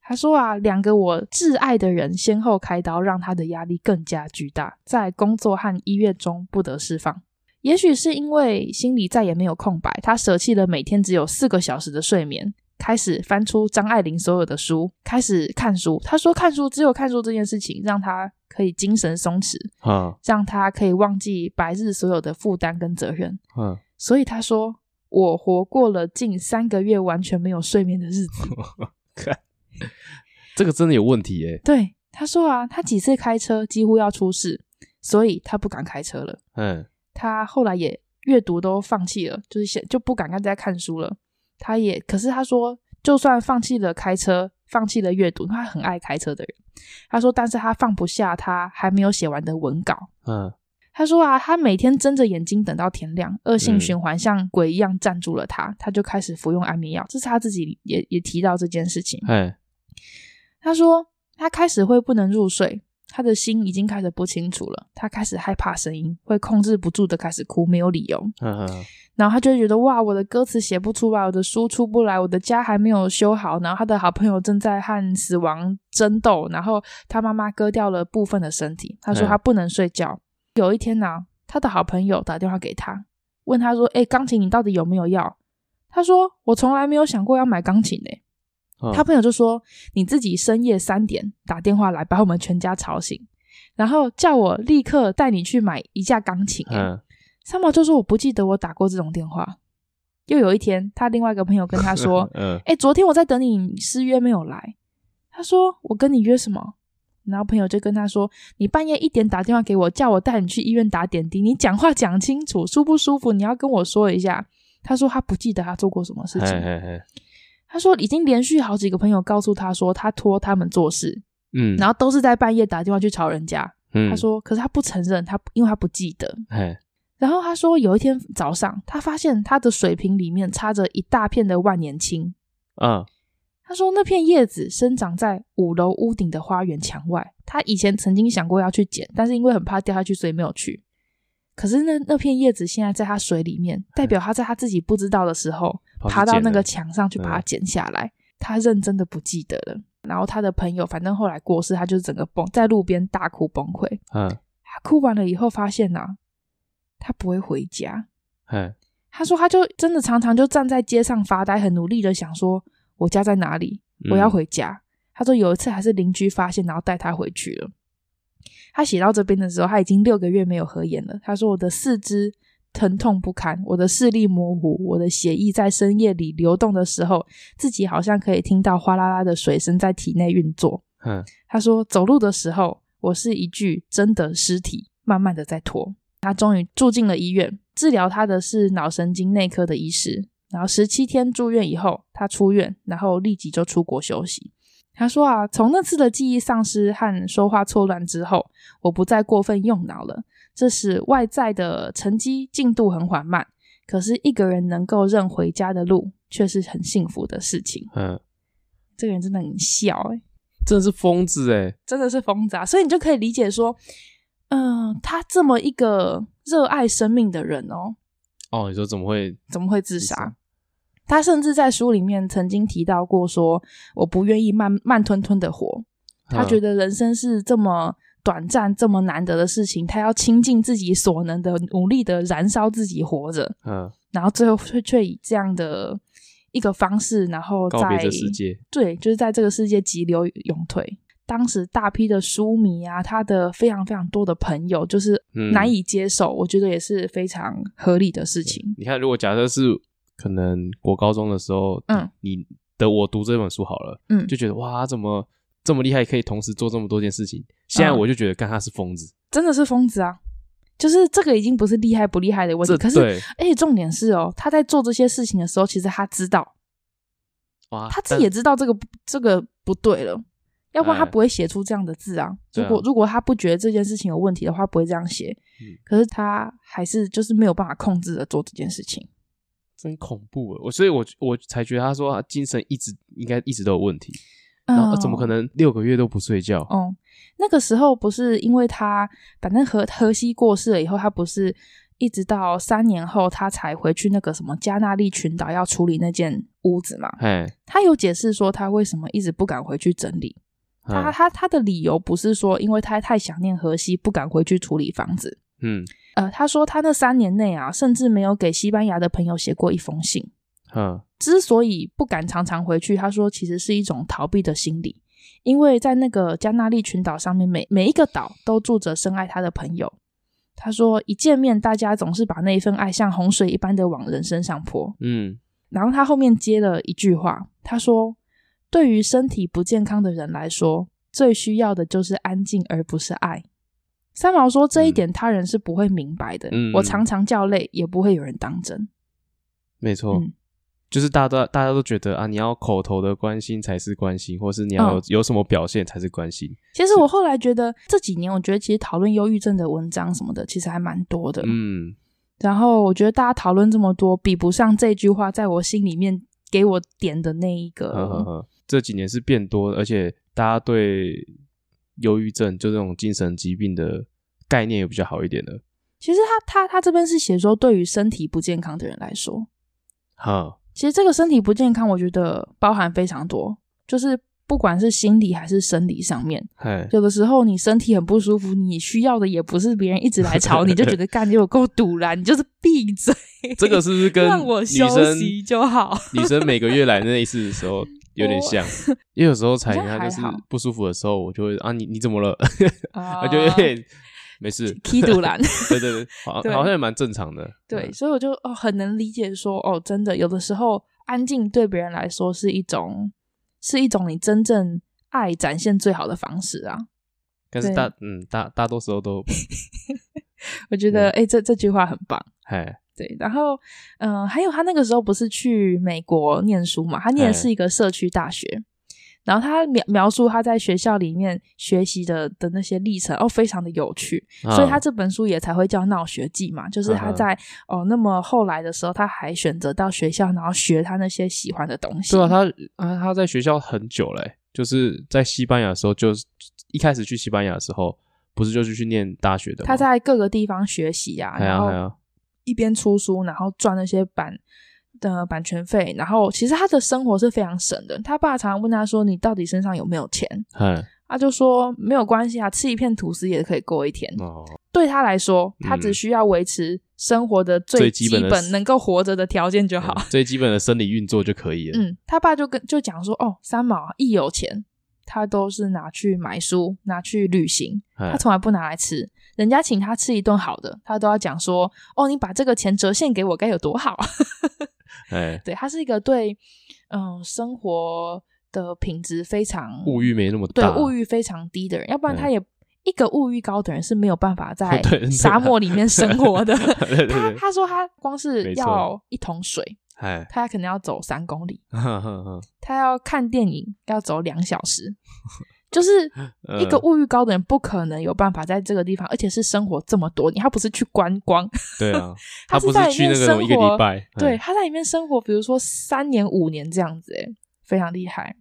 他说啊，两个我挚爱的人先后开刀，让他的压力更加巨大，在工作和医院中不得释放。也许是因为心里再也没有空白，他舍弃了每天只有四个小时的睡眠，开始翻出张爱玲所有的书，开始看书。他说，看书只有看书这件事情，让他可以精神松弛，啊，让他可以忘记白日所有的负担跟责任。嗯，所以他说，我活过了近三个月完全没有睡眠的日子。这个真的有问题耶。对，他说啊，他几次开车几乎要出事，所以他不敢开车了。嗯，他后来也阅读都放弃了，就是现就不敢再看书了。他也，可是他说，就算放弃了开车，放弃了阅读，他很爱开车的人。他说，但是他放不下他还没有写完的文稿。嗯，他说啊，他每天睁着眼睛等到天亮，恶性循环像鬼一样占住了他，他就开始服用安眠药。这是他自己也也提到这件事情。嗯。他说，他开始会不能入睡，他的心已经开始不清楚了。他开始害怕声音，会控制不住的开始哭，没有理由。嗯，然后他就觉得哇，我的歌词写不出来，我的书出不来，我的家还没有修好。然后他的好朋友正在和死亡争斗，然后他妈妈割掉了部分的身体。他说他不能睡觉。嗯、有一天呢、啊，他的好朋友打电话给他，问他说：“哎，钢琴你到底有没有要？”他说：“我从来没有想过要买钢琴呢。”他朋友就说：“你自己深夜三点打电话来，把我们全家吵醒，然后叫我立刻带你去买一架钢琴。”嗯，三毛就说：“我不记得我打过这种电话。”又有一天，他另外一个朋友跟他说：“嗯，哎，昨天我在等你，失约没有来。”他说：“我跟你约什么？”然后朋友就跟他说：“你半夜一点打电话给我，叫我带你去医院打点滴，你讲话讲清楚，舒不舒服？你要跟我说一下。”他说他不记得他做过什么事情。嘿嘿嘿他说，已经连续好几个朋友告诉他说，他托他们做事，嗯，然后都是在半夜打电话去吵人家。嗯，他说，可是他不承认，他因为他不记得。嘿，然后他说，有一天早上，他发现他的水瓶里面插着一大片的万年青。嗯，他说那片叶子生长在五楼屋顶的花园墙外，他以前曾经想过要去捡，但是因为很怕掉下去，所以没有去。可是那那片叶子现在在他水里面，代表他在他自己不知道的时候爬到那个墙上去把它剪下来。他认真的不记得了。然后他的朋友反正后来过世，他就整个崩在路边大哭崩溃。嗯，他哭完了以后发现呢、啊，他不会回家。嗯，他说他就真的常常就站在街上发呆，很努力的想说我家在哪里，我要回家。嗯、他说有一次还是邻居发现，然后带他回去了。他写到这边的时候，他已经六个月没有合眼了。他说：“我的四肢疼痛不堪，我的视力模糊，我的血液在深夜里流动的时候，自己好像可以听到哗啦啦的水声在体内运作。”嗯，他说：“走路的时候，我是一具真的尸体，慢慢的在拖。”他终于住进了医院，治疗他的是脑神经内科的医师。然后十七天住院以后，他出院，然后立即就出国休息。他说啊，从那次的记忆丧失和说话错乱之后，我不再过分用脑了。这使外在的成绩进度很缓慢，可是一个人能够认回家的路，却是很幸福的事情。嗯，这个人真的很笑诶、欸，真的是疯子诶，真的是疯子啊！所以你就可以理解说，嗯、呃，他这么一个热爱生命的人哦，哦，你说怎么会怎么会自杀？他甚至在书里面曾经提到过，说我不愿意慢慢吞吞的活。他觉得人生是这么短暂、这么难得的事情，他要倾尽自己所能的努力的燃烧自己活着。嗯，然后最后却却以这样的一个方式，然后在世界。对，就是在这个世界急流勇退。当时大批的书迷啊，他的非常非常多的朋友，就是难以接受。嗯、我觉得也是非常合理的事情。你看，如果假设是。可能国高中的时候，嗯，你的我读这本书好了，嗯，就觉得哇，怎么这么厉害，可以同时做这么多件事情。现在我就觉得，干他是疯子，真的是疯子啊！就是这个已经不是厉害不厉害的问题，可是，而且重点是哦，他在做这些事情的时候，其实他知道，哇，他自己也知道这个这个不对了，要不然他不会写出这样的字啊。如果如果他不觉得这件事情有问题的话，不会这样写。可是他还是就是没有办法控制的做这件事情。真恐怖，我所以我，我我才觉得他说他精神一直应该一直都有问题，然后怎么可能六个月都不睡觉？哦、嗯，那个时候不是因为他反正荷荷西过世了以后，他不是一直到三年后他才回去那个什么加纳利群岛要处理那间屋子嘛？嘿他有解释说他为什么一直不敢回去整理，他、嗯、他他的理由不是说因为他太想念荷西不敢回去处理房子，嗯。呃，他说他那三年内啊，甚至没有给西班牙的朋友写过一封信。嗯，之所以不敢常常回去，他说其实是一种逃避的心理，因为在那个加那利群岛上面，每每一个岛都住着深爱他的朋友。他说一见面，大家总是把那一份爱像洪水一般的往人身上泼。嗯，然后他后面接了一句话，他说：“对于身体不健康的人来说，最需要的就是安静，而不是爱。”三毛说：“这一点他人是不会明白的。嗯、我常常叫累，也不会有人当真。没错，嗯、就是大家都大家都觉得啊，你要口头的关心才是关心，或是你要有、嗯、有什么表现才是关心。其实我后来觉得这几年，我觉得其实讨论忧郁症的文章什么的，其实还蛮多的。嗯，然后我觉得大家讨论这么多，比不上这句话在我心里面给我点的那一个。呵呵呵这几年是变多，而且大家对。”忧郁症就这种精神疾病的概念也比较好一点的。其实他他他这边是写说，对于身体不健康的人来说，哈，其实这个身体不健康，我觉得包含非常多，就是不管是心理还是生理上面，有的时候你身体很不舒服，你需要的也不是别人一直来吵你，就觉得 干你有够赌烂，你就是闭嘴。这个是不是跟 让我休息就好？女生每个月来那一次的时候。有点像，因为有时候才他就是不舒服的时候，我就会啊，你你怎么了？我就有点没事。踢杜兰，对对对，好，好像也蛮正常的。对，所以我就哦很能理解说哦，真的有的时候安静对别人来说是一种是一种你真正爱展现最好的方式啊。但是大嗯大大多时候都，我觉得哎这这句话很棒，哎。对，然后，嗯、呃，还有他那个时候不是去美国念书嘛？他念的是一个社区大学，嘿然后他描描述他在学校里面学习的的那些历程，哦，非常的有趣，啊、所以他这本书也才会叫《闹学记》嘛，就是他在、啊、哦那么后来的时候，他还选择到学校，然后学他那些喜欢的东西。对啊，他啊他在学校很久嘞，就是在西班牙的时候，就一开始去西班牙的时候，不是就是去念大学的？他在各个地方学习啊，然后一边出书，然后赚那些版。的版权费，然后其实他的生活是非常省的。他爸常常问他说：“你到底身上有没有钱？”嗯他就说：“没有关系啊，吃一片吐司也可以过一天。哦”对他来说，他只需要维持生活的最基本能够活着的条件就好，最基本的生理运作就可以了。嗯，他爸就跟就讲说：“哦，三毛一有钱，他都是拿去买书，拿去旅行，他从来不拿来吃。人家请他吃一顿好的，他都要讲说：‘哦，你把这个钱折现给我，该有多好。’”哎，对，他是一个对，嗯、呃，生活的品质非常物欲没那么大，对物欲非常低的人，要不然他也、哎、一个物欲高的人是没有办法 在沙漠里面生活的。他他说他光是要一桶水，哎，他可能要走三公里，他要看电影要走两小时。就是一个物欲高的人，不可能有办法在这个地方，而且是生活这么多年。他不是去观光，对啊，他不是去那个一个礼拜，对，他在里面生活，比如说三年五年这样子，哎，非常厉害。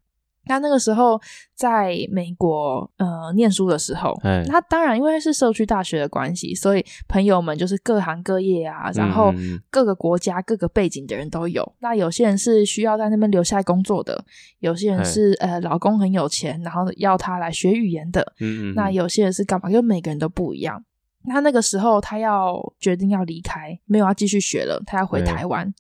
他那个时候在美国呃念书的时候，他当然因为是社区大学的关系，所以朋友们就是各行各业啊，然后各个国家各个背景的人都有。那有些人是需要在那边留下来工作的，有些人是呃老公很有钱，然后要他来学语言的。嗯那有些人是干嘛？就每个人都不一样。那那个时候他要决定要离开，没有要继续学了，他要回台湾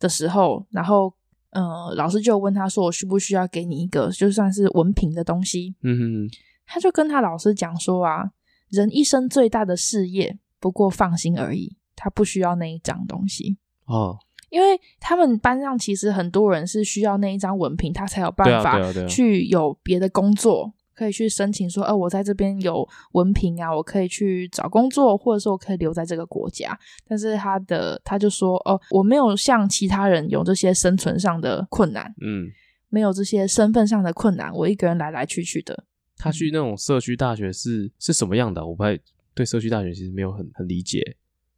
的时候，然后。呃，老师就问他说：“我需不需要给你一个就算是文凭的东西？”嗯哼，他就跟他老师讲说：“啊，人一生最大的事业不过放心而已，他不需要那一张东西哦，因为他们班上其实很多人是需要那一张文凭，他才有办法去有别的工作。”可以去申请说，呃，我在这边有文凭啊，我可以去找工作，或者说我可以留在这个国家。但是他的他就说，哦，我没有像其他人有这些生存上的困难，嗯，没有这些身份上的困难，我一个人来来去去的。他去那种社区大学是是什么样的？我不太对社区大学其实没有很很理解。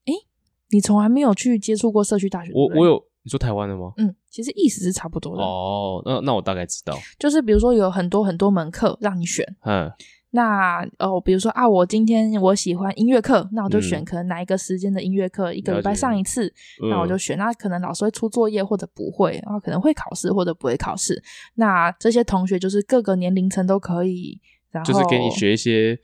诶，你从来没有去接触过社区大学？我我有。你说台湾的吗？嗯，其实意思是差不多的。哦，那那我大概知道，就是比如说有很多很多门课让你选，嗯，那哦，比如说啊，我今天我喜欢音乐课，那我就选可能哪一个时间的音乐课，嗯、一个礼拜上一次，嗯、那我就选。那可能老师会出作业或者不会，然后可能会考试或者不会考试。那这些同学就是各个年龄层都可以，然后就是给你学一些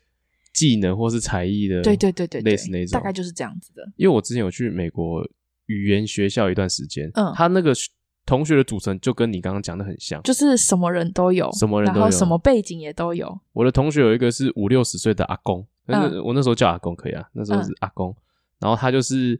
技能或是才艺的，对对对对，类似那种，大概就是这样子的。因为我之前有去美国。语言学校一段时间，嗯，他那个同学的组成就跟你刚刚讲的很像，就是什么人都有，什么人都有，然后什么背景也都有。我的同学有一个是五六十岁的阿公，但是我那时候叫阿公可以啊，那时候是阿公，然后他就是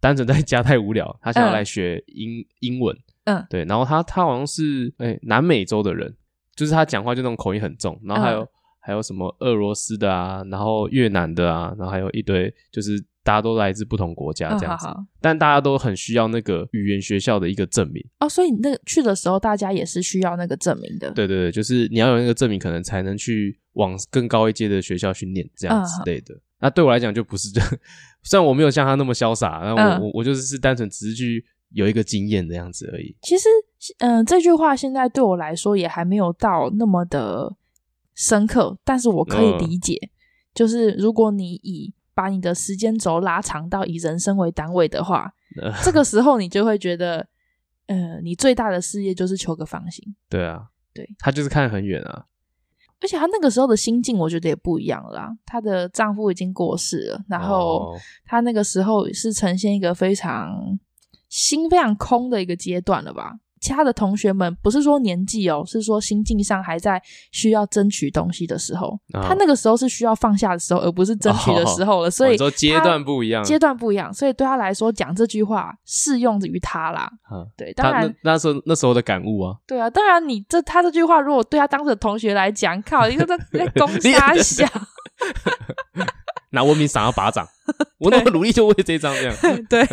单纯在家太无聊，他想要来学英英文，嗯，对，然后他他好像是诶南美洲的人，就是他讲话就那种口音很重，然后还有还有什么俄罗斯的啊，然后越南的啊，然后还有一堆就是。大家都来自不同国家，这样子，哦、好好，但大家都很需要那个语言学校的一个证明哦。所以你那个去的时候，大家也是需要那个证明的。对对对，就是你要有那个证明，可能才能去往更高一阶的学校去念这样之类的。哦、那对我来讲就不是这样，虽然我没有像他那么潇洒，那我、嗯、我我就是是单纯只是去有一个经验这样子而已。其实，嗯、呃，这句话现在对我来说也还没有到那么的深刻，但是我可以理解，嗯、就是如果你以把你的时间轴拉长到以人生为单位的话，呃、这个时候你就会觉得，呃，你最大的事业就是求个放心。对啊，对，他就是看很远啊。而且他那个时候的心境，我觉得也不一样了啦。她的丈夫已经过世了，然后她那个时候是呈现一个非常心非常空的一个阶段了吧。其他的同学们不是说年纪哦，是说心境上还在需要争取东西的时候，哦、他那个时候是需要放下的时候，而不是争取的时候了。哦、所以说阶段不一样，阶段不一样，所以对他来说讲这句话适用于他啦。嗯、对，当然那，那时候那时候的感悟啊，对啊，当然你这他这句话如果对他当时的同学来讲，靠，一个在在攻 杀小。拿文明赏他巴掌，我那么努力就为这一张这样。对，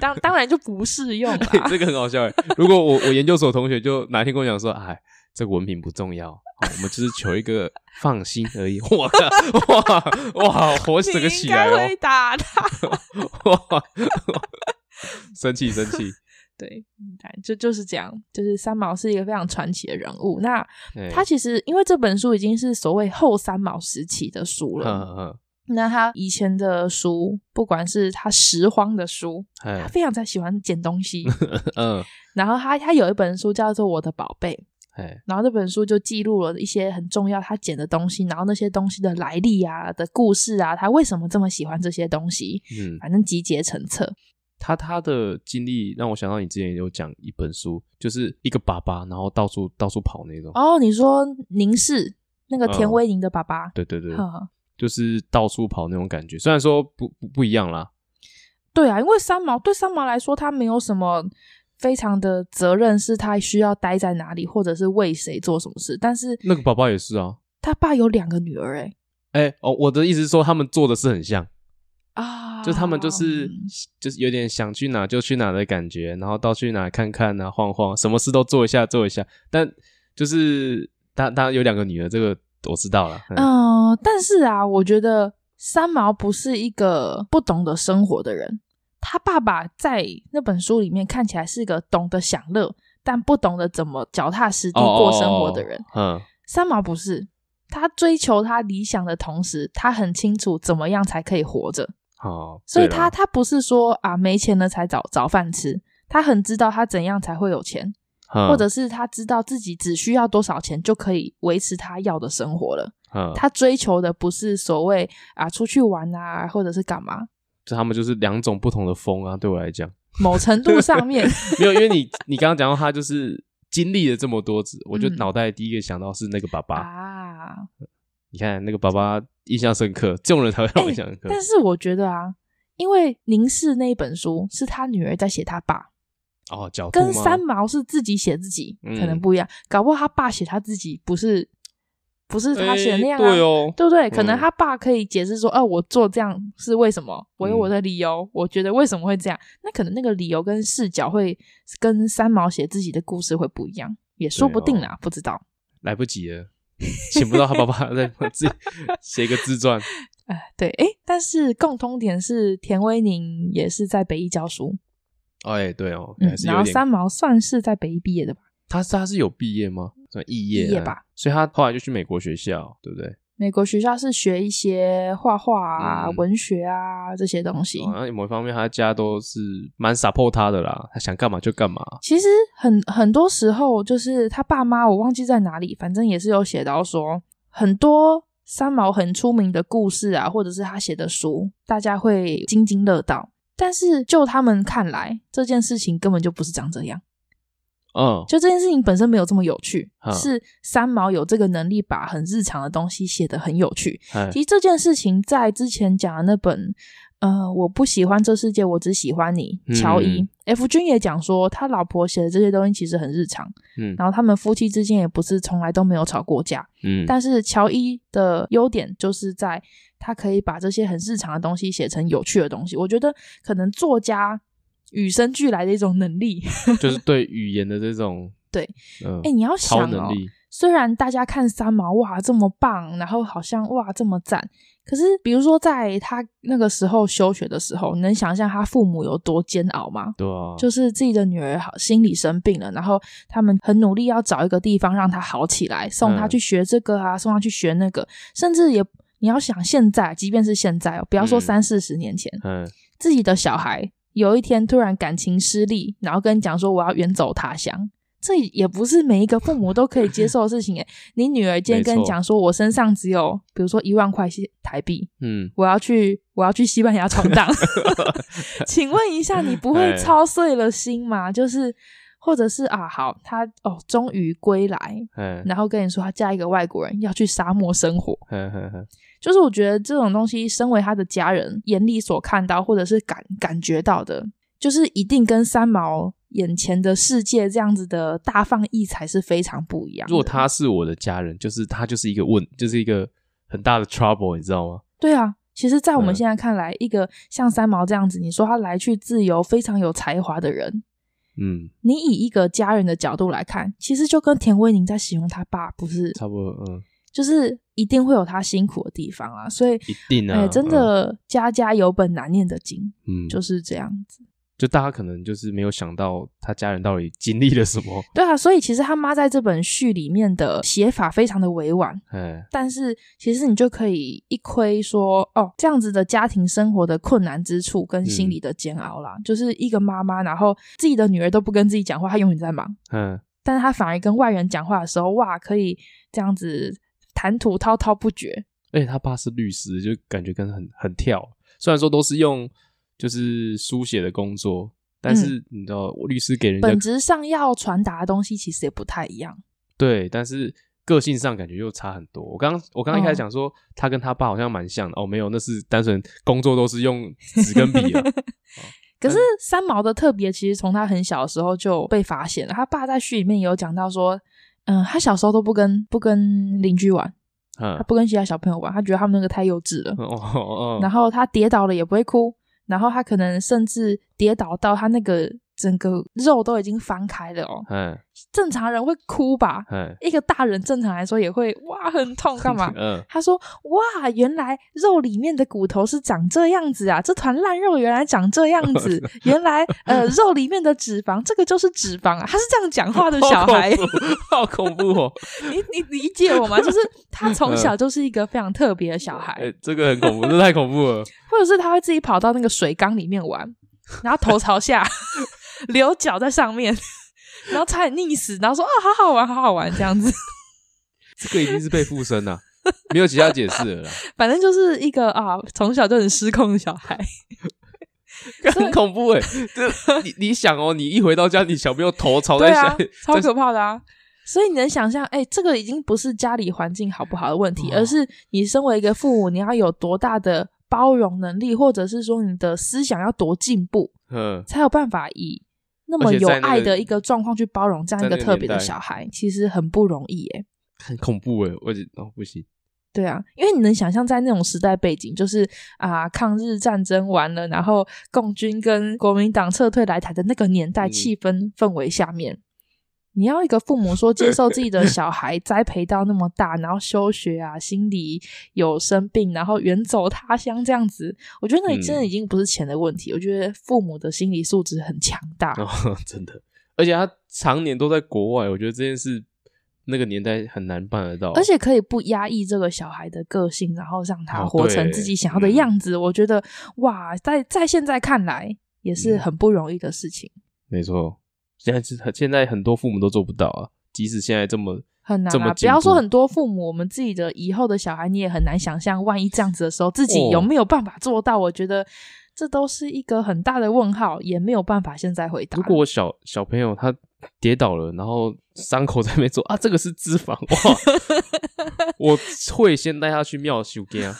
当当然就不适用了。这个很好笑哎！如果我我研究所同学就哪天跟我讲说，哎，这个文凭不重要，我们就是求一个放心而已。哇哇哇！火整个起来哦！会打他哇！生气生气。对，就就是这样，就是三毛是一个非常传奇的人物。那他其实因为这本书已经是所谓后三毛时期的书了。呵呵那他以前的书，不管是他拾荒的书，他非常在喜欢捡东西。嗯，然后他他有一本书叫做《我的宝贝》，然后这本书就记录了一些很重要他捡的东西，然后那些东西的来历啊的故事啊，他为什么这么喜欢这些东西？嗯，反正集结成册。他他的经历让我想到你之前有讲一本书，就是一个爸爸，然后到处到处跑那种。哦，你说凝视那个田威宁的爸爸？嗯、对对对，呵呵就是到处跑那种感觉。虽然说不不不一样啦。对啊，因为三毛对三毛来说，他没有什么非常的责任，是他需要待在哪里，或者是为谁做什么事。但是那个宝宝也是啊，他爸有两个女儿、欸，哎哎哦，我的意思是说，他们做的是很像。啊，就他们就是就是有点想去哪就去哪的感觉，然后到去哪看看啊，晃晃，什么事都做一下做一下。但就是他他有两个女儿，这个我知道了。嗯、呃，但是啊，我觉得三毛不是一个不懂得生活的人。他爸爸在那本书里面看起来是一个懂得享乐，但不懂得怎么脚踏实地过生活的人。嗯、哦，三毛不是，他追求他理想的同时，他很清楚怎么样才可以活着。哦，所以他他不是说啊没钱了才找找饭吃，他很知道他怎样才会有钱，嗯、或者是他知道自己只需要多少钱就可以维持他要的生活了。嗯、他追求的不是所谓啊出去玩啊，或者是干嘛？这他们就是两种不同的风啊，对我来讲，某程度上面 没有，因为你你刚刚讲到他就是经历了这么多子，我就脑袋第一个想到是那个爸爸、嗯、啊。你看那个爸爸印象深刻，这种人才会让我印象深刻。但是我觉得啊，因为凝视那一本书是他女儿在写他爸哦，跟三毛是自己写自己，嗯、可能不一样。搞不好他爸写他自己不是不是他写的那样、啊欸，对哦，对不对？可能他爸可以解释说，哦、嗯啊，我做这样是为什么？我有我的理由，嗯、我觉得为什么会这样？那可能那个理由跟视角会跟三毛写自己的故事会不一样，也说不定啦，哦、不知道，来不及了。请不到他爸爸 再自己写一个自传。哎、呃，对，哎，但是共通点是田威宁也是在北一教书。哎，对哦，嗯，然后三毛算是在北艺毕业的吧？他是他是有毕业吗？算肄业吧？所以他后来就去美国学校，对不对？美国学校是学一些画画啊、嗯、文学啊这些东西。那、哦、某一方面，他家都是蛮 support 他的啦，他想干嘛就干嘛。其实很很多时候，就是他爸妈，我忘记在哪里，反正也是有写到说，很多三毛很出名的故事啊，或者是他写的书，大家会津津乐道。但是就他们看来，这件事情根本就不是长这样。嗯，就这件事情本身没有这么有趣，嗯、是三毛有这个能力把很日常的东西写得很有趣。嗯、其实这件事情在之前讲的那本，呃，我不喜欢这世界，我只喜欢你。乔伊、嗯、F 君也讲说，他老婆写的这些东西其实很日常，嗯，然后他们夫妻之间也不是从来都没有吵过架，嗯，但是乔伊的优点就是在他可以把这些很日常的东西写成有趣的东西。我觉得可能作家。与生俱来的一种能力，就是对语言的这种对。哎、呃欸，你要想哦，虽然大家看三毛哇这么棒，然后好像哇这么赞，可是比如说在他那个时候休学的时候，你能想象他父母有多煎熬吗？对啊，就是自己的女儿好心理生病了，然后他们很努力要找一个地方让她好起来，送她去学这个啊，嗯、送她去学那个，甚至也你要想现在，即便是现在哦，不要说三四十年前，嗯，自己的小孩。有一天突然感情失利，然后跟你讲说我要远走他乡，这也不是每一个父母都可以接受的事情诶。你女儿今天跟你讲说，我身上只有比如说一万块台币，嗯，我要去我要去西班牙闯荡 请问一下，你不会操碎了心吗？就是或者是啊，好，他哦终于归来，然后跟你说他嫁一个外国人要去沙漠生活。就是我觉得这种东西，身为他的家人眼里所看到，或者是感感觉到的，就是一定跟三毛眼前的世界这样子的大放异彩是非常不一样。如果他是我的家人，就是他就是一个问，就是一个很大的 trouble，你知道吗？对啊，其实，在我们现在看来，嗯、一个像三毛这样子，你说他来去自由、非常有才华的人，嗯，你以一个家人的角度来看，其实就跟田威宁在形容他爸不是差不多，嗯，就是一定会有他辛苦的地方啊，所以一定啊，欸、真的家家有本难念的经，嗯，就是这样子。就大家可能就是没有想到他家人到底经历了什么。对啊，所以其实他妈在这本序里面的写法非常的委婉。嗯，但是其实你就可以一窥说，哦，这样子的家庭生活的困难之处跟心理的煎熬啦，嗯、就是一个妈妈，然后自己的女儿都不跟自己讲话，她永远在忙。嗯，但是她反而跟外人讲话的时候，哇，可以这样子谈吐滔滔不绝。而且他爸是律师，就感觉跟很很跳。虽然说都是用。就是书写的工作，但是你知道，我律师给人本质上要传达的东西其实也不太一样。对，但是个性上感觉又差很多。我刚我刚刚一开始讲说，他跟他爸好像蛮像的。哦，没有，那是单纯工作都是用纸跟笔啊。可是三毛的特别，其实从他很小的时候就被发现了。他爸在序里面有讲到说，嗯，他小时候都不跟不跟邻居玩，他不跟其他小朋友玩，他觉得他们那个太幼稚了。哦哦哦。然后他跌倒了也不会哭。然后他可能甚至跌倒到他那个整个肉都已经翻开了哦。嗯，正常人会哭吧？嗯，一个大人正常来说也会哇很痛干嘛？嗯，他说哇原来肉里面的骨头是长这样子啊，这团烂肉原来长这样子，原来呃肉里面的脂肪这个就是脂肪啊，他是这样讲话的小孩，好恐怖哦！你你理解我吗？就是他从小就是一个非常特别的小孩，哎，这个很恐怖，这太恐怖了。或者是他会自己跑到那个水缸里面玩，然后头朝下，留脚在上面，然后差点溺死，然后说啊，好好玩，好好玩，这样子。这个已经是被附身了，没有其他解释了啦。反正就是一个啊，从小就很失控的小孩，很恐怖哎、欸。这你你想哦，你一回到家，你小朋友头朝在下，啊，超可怕的啊。所以你能想象，哎、欸，这个已经不是家里环境好不好的问题，而是你身为一个父母，你要有多大的包容能力，或者是说你的思想要多进步，嗯，才有办法以那么有爱的一个状况去包容这样一个特别的小孩，其实很不容易，哎，很恐怖哎，我哦不行，对啊，因为你能想象在那种时代背景，就是啊，抗日战争完了，然后共军跟国民党撤退来台的那个年代气氛氛围下面。嗯你要一个父母说接受自己的 小孩栽培到那么大，然后休学啊，心里有生病，然后远走他乡这样子，我觉得那真的已经不是钱的问题。嗯、我觉得父母的心理素质很强大，哦，真的。而且他常年都在国外，我觉得这件事那个年代很难办得到。而且可以不压抑这个小孩的个性，然后让他活成自己想要的样子。哦、我觉得哇，在在现在看来也是很不容易的事情。嗯、没错。现在是现在很多父母都做不到啊，即使现在这么很难啊。不要说很多父母，我们自己的以后的小孩，你也很难想象，万一这样子的时候，自己有没有办法做到？我觉得这都是一个很大的问号，也没有办法现在回答。如果我小小朋友他跌倒了，然后伤口在那边做啊，这个是脂肪哇，我会先带他去庙修根啊，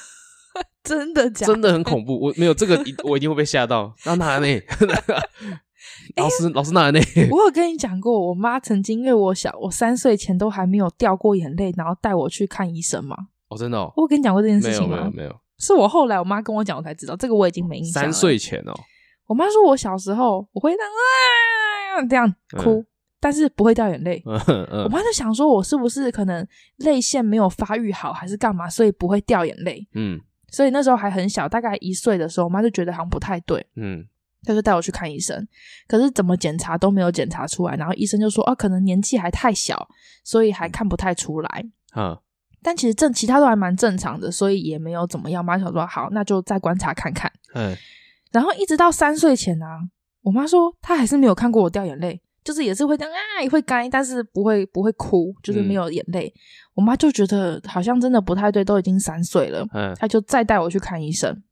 真的假的？真的很恐怖，我没有这个，我一定会被吓到。那哪呢？老师，欸、老师哪来呢？我有跟你讲过，我妈曾经因为我小，我三岁前都还没有掉过眼泪，然后带我去看医生嘛。哦，真的哦。我有跟你讲过这件事情吗？没有。是我后来我妈跟我讲，我才知道这个我已经没印象了。三岁前哦，我妈说我小时候我会这样啊这样哭，嗯、但是不会掉眼泪。嗯嗯、我妈就想说，我是不是可能泪腺没有发育好，还是干嘛，所以不会掉眼泪。嗯，所以那时候还很小，大概一岁的时候，我妈就觉得好像不太对。嗯。他就带我去看医生，可是怎么检查都没有检查出来，然后医生就说：“啊，可能年纪还太小，所以还看不太出来。”嗯，但其实正其他都还蛮正常的，所以也没有怎么样。妈想说：“好，那就再观察看看。”嗯，然后一直到三岁前啊，我妈说她还是没有看过我掉眼泪，就是也是会这样啊，也会干，但是不会不会哭，就是没有眼泪。嗯，我妈就觉得好像真的不太对，都已经三岁了，嗯，她就再带我去看医生。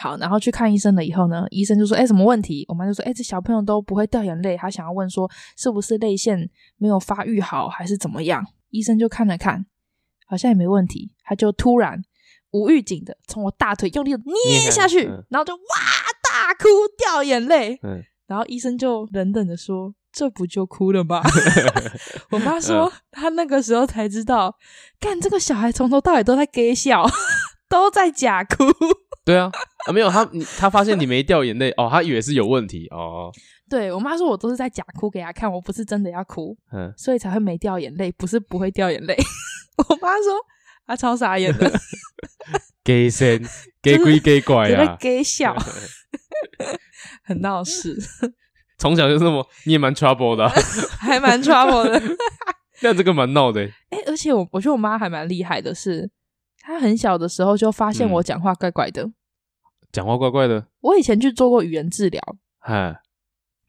好，然后去看医生了以后呢，医生就说：“哎，什么问题？”我妈就说：“哎，这小朋友都不会掉眼泪，她想要问说是不是泪腺没有发育好，还是怎么样？”医生就看了看，好像也没问题，他就突然无预警的从我大腿用力的捏下去，嗯、然后就哇大哭掉眼泪。嗯、然后医生就冷冷的说：“这不就哭了吗？” 我妈说：“她那个时候才知道，干这个小孩从头到尾都在给笑，都在假哭。”对啊，啊，没有他，他发现你没掉眼泪哦，他以为是有问题哦。对，我妈说我都是在假哭给他看，我不是真的要哭，嗯，所以才会没掉眼泪，不是不会掉眼泪。我妈说她超傻眼的，给神给鬼给怪啊，给笑，很闹事。从小就这么，你也蛮 trouble 的，还蛮 trouble 的。那这个蛮闹的，哎，而且我我觉得我妈还蛮厉害的是，是她很小的时候就发现我讲话怪怪的，讲话怪怪的。我以前去做过语言治疗，嗨。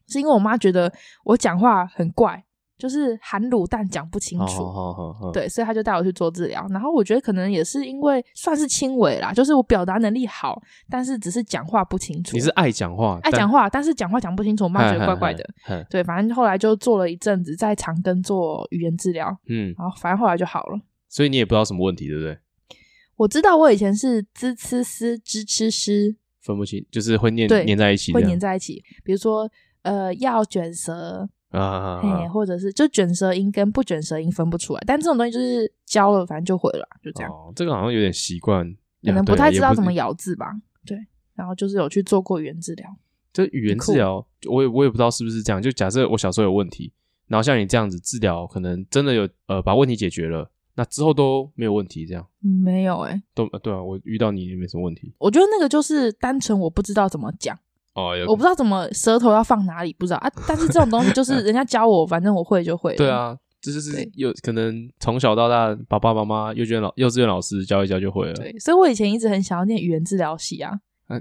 是因为我妈觉得我讲话很怪，就是含卤蛋讲不清楚，哦哦哦、对，所以她就带我去做治疗。然后我觉得可能也是因为算是轻微啦，就是我表达能力好，但是只是讲话不清楚。你是爱讲话，爱讲话，但是讲话讲不清楚，我妈觉得怪怪的。对，反正后来就做了一阵子，在长庚做语言治疗，嗯，然后反正后来就好了。所以你也不知道什么问题，对不对？我知道我以前是滋吃丝支吃丝分不清，就是会念对黏在一起，会黏在一起，比如说。呃，要卷舌啊，嘿，或者是就卷舌音跟不卷舌音分不出来，但这种东西就是教了，反正就会了，就这样。哦，这个好像有点习惯，可能不太知道怎么咬字吧。对，然后就是有去做过语言治疗。这语言治疗，我也我也不知道是不是这样。就假设我小时候有问题，然后像你这样子治疗，可能真的有呃把问题解决了，那之后都没有问题，这样？没有哎，都对啊，我遇到你也没什么问题。我觉得那个就是单纯我不知道怎么讲。哦，我不知道怎么舌头要放哪里，不知道啊。但是这种东西就 是人家教我，反正我会就会。对啊，这就是有可能从小到大，爸爸妈妈、幼稚园老幼稚园老师教一教就会了。对，所以我以前一直很想要念语言治疗系啊，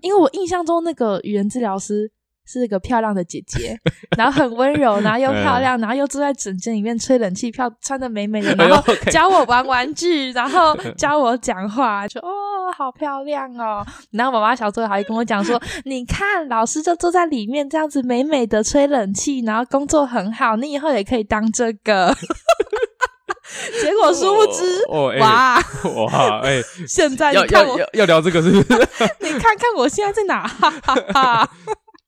因为我印象中那个语言治疗师。是个漂亮的姐姐，然后很温柔，然后又漂亮，然后又坐在诊间里面吹冷气，漂穿的美美的，然后教我玩玩具，然后教我讲话，就哦，好漂亮哦。然后妈妈小时候还跟我讲说，你看老师就坐在里面这样子美美的吹冷气，然后工作很好，你以后也可以当这个。结果殊不知，哇哇哎，现在你看我要要聊这个是不是？你看看我现在在哪？哈哈哈。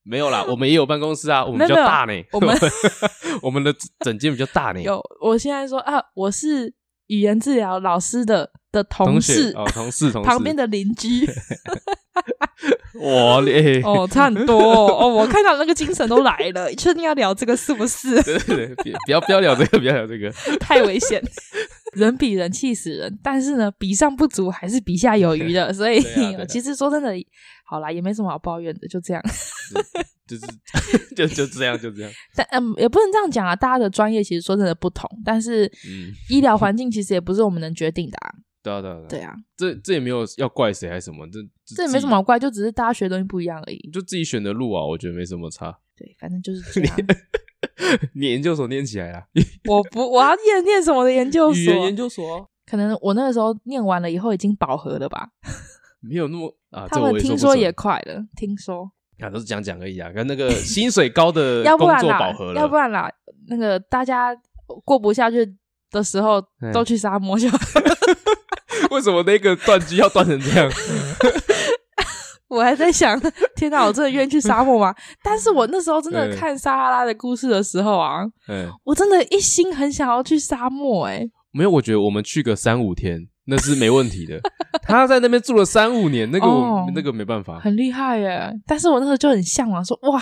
没有啦，我们也有办公室啊，我们比较大呢。我们 我们的整间比较大呢。有，我现在说啊，我是语言治疗老师的的同事哦，同事同事旁边的邻居。我嘞！哦，差很多哦。我看到那个精神都来了，确定要聊这个是不是？对对对，不要不要聊这个，不要聊这个，太危险。人比人气死人，但是呢，比上不足，还是比下有余的。所以，其实说真的。好啦，也没什么好抱怨的，就这样，就是就就这样，就这样。但嗯，也不能这样讲啊。大家的专业其实说真的不同，但是医疗环境其实也不是我们能决定的啊。对啊，对啊，对啊。这这也没有要怪谁还是什么，这这也没什么好怪，就只是大家学的东西不一样而已。就自己选的路啊，我觉得没什么差。对，反正就是这样。你研究所念起来了？我不，我要念念什么的研究所？语言研究所？可能我那个时候念完了以后已经饱和了吧。没有那么啊，他们听说也快了，听说啊，都是讲讲而已啊，跟那个薪水高的工作饱和了，要不然啦，那个大家过不下去的时候都去沙漠去。为什么那个断句要断成这样？我还在想，天哪，我真的愿意去沙漠吗？但是我那时候真的看撒哈拉的故事的时候啊，嗯，我真的一心很想要去沙漠，哎，没有，我觉得我们去个三五天。那是没问题的，他在那边住了三五年，那个、哦、那个没办法，很厉害耶。但是我那时候就很向往，说哇，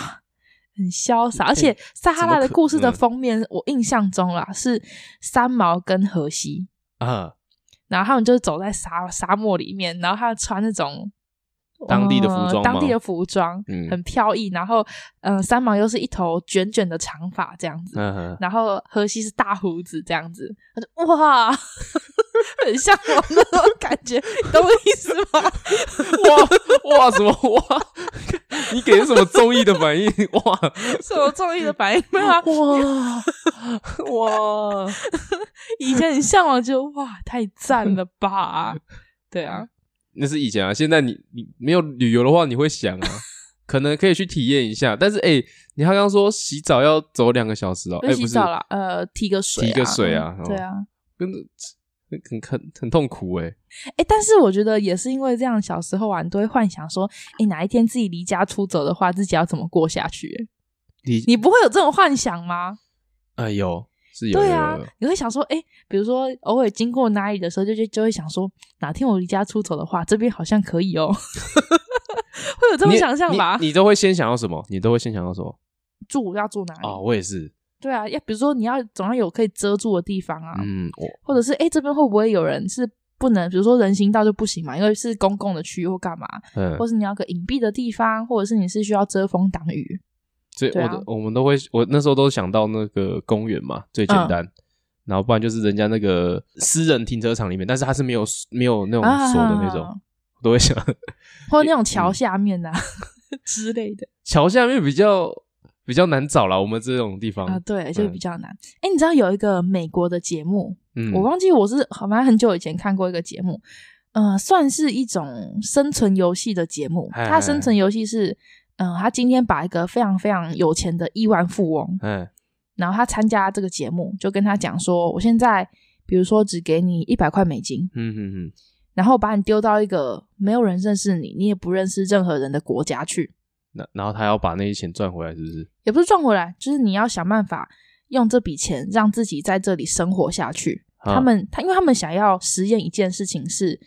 很潇洒。而且撒哈拉的故事的封面，嗯、我印象中啦是三毛跟荷西啊，然后他们就是走在沙沙漠里面，然后他穿那种。当地的服装，当地的服装，嗯，很飘逸。然后，嗯，三毛又是一头卷卷的长发这样子，然后荷西是大胡子这样子，哇，很像我那种感觉，懂我意思吗？哇哇什么哇？你给了什么综艺的反应？哇，什么综艺的反应？哇哇，以前很向往，就哇，太赞了吧？对啊。那是以前啊，现在你你没有旅游的话，你会想啊，可能可以去体验一下。但是哎、欸，你刚刚说洗澡要走两个小时哦、喔，哎，洗澡啦，呃，提个水，提个水啊，对啊，跟着很很很痛苦哎、欸，哎、欸，但是我觉得也是因为这样，小时候啊，你都会幻想说，哎、欸，哪一天自己离家出走的话，自己要怎么过下去、欸？你你不会有这种幻想吗？哎呦。是有，对啊，你会想说，哎、欸，比如说偶尔经过哪里的时候，就就就会想说，哪天我离家出走的话，这边好像可以哦。会有这种想象吧？你都会先想到什么？你都会先想到什么？住要住哪里？哦，我也是。对啊，要比如说你要总要有可以遮住的地方啊。嗯，或者是哎，这边会不会有人是不能？比如说人行道就不行嘛，因为是公共的区域或干嘛？嗯，或是你要个隐蔽的地方，或者是你是需要遮风挡雨。所以我的我们都会，我那时候都想到那个公园嘛，最简单。然后不然就是人家那个私人停车场里面，但是它是没有没有那种锁的那种，我都会想。或者那种桥下面啊 之类的。桥下面比较比较难找啦，我们这种地方啊，对，就比较难。哎，你知道有一个美国的节目，嗯，我忘记我是好像很久以前看过一个节目，呃，算是一种生存游戏的节目。它生存游戏是。嗯，他今天把一个非常非常有钱的亿万富翁，嗯，然后他参加这个节目，就跟他讲说，我现在比如说只给你一百块美金，嗯嗯嗯，然后把你丢到一个没有人认识你，你也不认识任何人的国家去，那然后他要把那些钱赚回来，是不是？也不是赚回来，就是你要想办法用这笔钱让自己在这里生活下去。啊、他们他因为他们想要实验一件事情是。是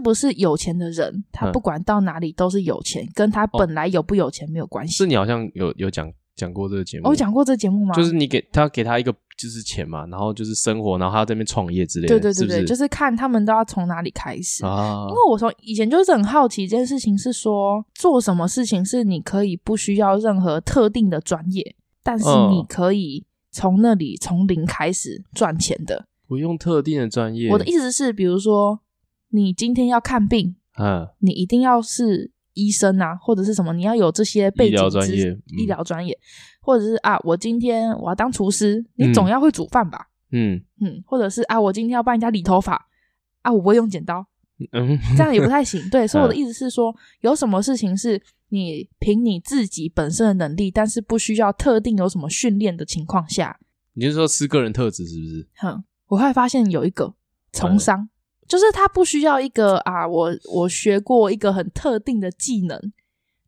不是有钱的人，他不管到哪里都是有钱，嗯、跟他本来有不有钱没有关系。是你好像有有讲讲过这个节目，我讲、哦、过这个节目吗？就是你给他给他一个就是钱嘛，然后就是生活，然后他要在这边创业之类的。对对对对，是是？就是看他们都要从哪里开始啊。因为我从以前就是很好奇一件事情，是说做什么事情是你可以不需要任何特定的专业，但是你可以从那里从零开始赚钱的，不用特定的专业。我的意思是，比如说。你今天要看病，嗯，你一定要是医生啊，或者是什么？你要有这些背景知识，医疗专业，嗯、医疗专业，或者是啊，我今天我要当厨师，你总要会煮饭吧？嗯嗯，或者是啊，我今天要帮人家理头发，啊，我不会用剪刀，嗯，这样也不太行。对，所以我的意思是说，有什么事情是你凭你自己本身的能力，但是不需要特定有什么训练的情况下，你就是说吃个人特质是不是？哼，我会发现有一个从商。就是他不需要一个啊，我我学过一个很特定的技能，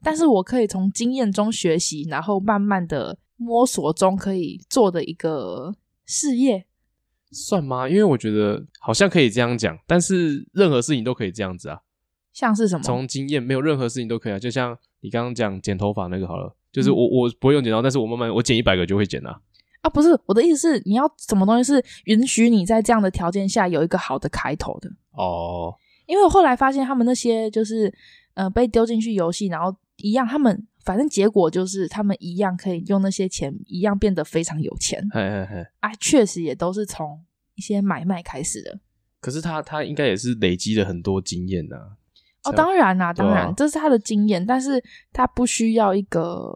但是我可以从经验中学习，然后慢慢的摸索中可以做的一个事业，算吗？因为我觉得好像可以这样讲，但是任何事情都可以这样子啊。像是什么？从经验没有任何事情都可以啊，就像你刚刚讲剪头发那个好了，就是我、嗯、我不会用剪刀，但是我慢慢我剪一百个就会剪啊。啊，不是我的意思是，你要什么东西是允许你在这样的条件下有一个好的开头的哦。因为我后来发现，他们那些就是呃被丢进去游戏，然后一样，他们反正结果就是他们一样可以用那些钱，一样变得非常有钱。嘿嘿嘿，啊，确实也都是从一些买卖开始的。可是他他应该也是累积了很多经验呐。哦，当然啦，当然，这是他的经验，但是他不需要一个。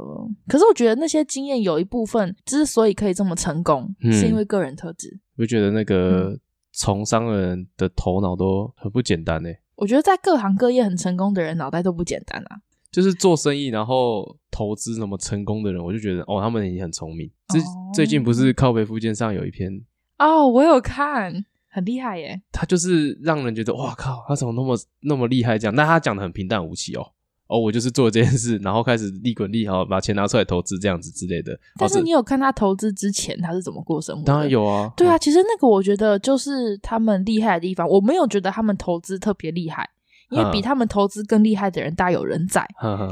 可是我觉得那些经验有一部分之所以可以这么成功，嗯、是因为个人特质。我觉得那个从商的人的头脑都很不简单呢。我觉得在各行各业很成功的人脑袋都不简单啊。就是做生意然后投资那么成功的人，我就觉得哦，他们已经很聪明。最、哦、最近不是靠北附件上有一篇哦，我有看。很厉害耶！他就是让人觉得哇靠，他怎么那么那么厉害这样？但他讲的很平淡无奇哦。哦，我就是做这件事，然后开始利滚利，好把钱拿出来投资这样子之类的。但是你有看他投资之前他是怎么过生活？当然有啊。对啊，其实那个我觉得就是他们厉害的地方。我没有觉得他们投资特别厉害，因为比他们投资更厉害的人大有人在。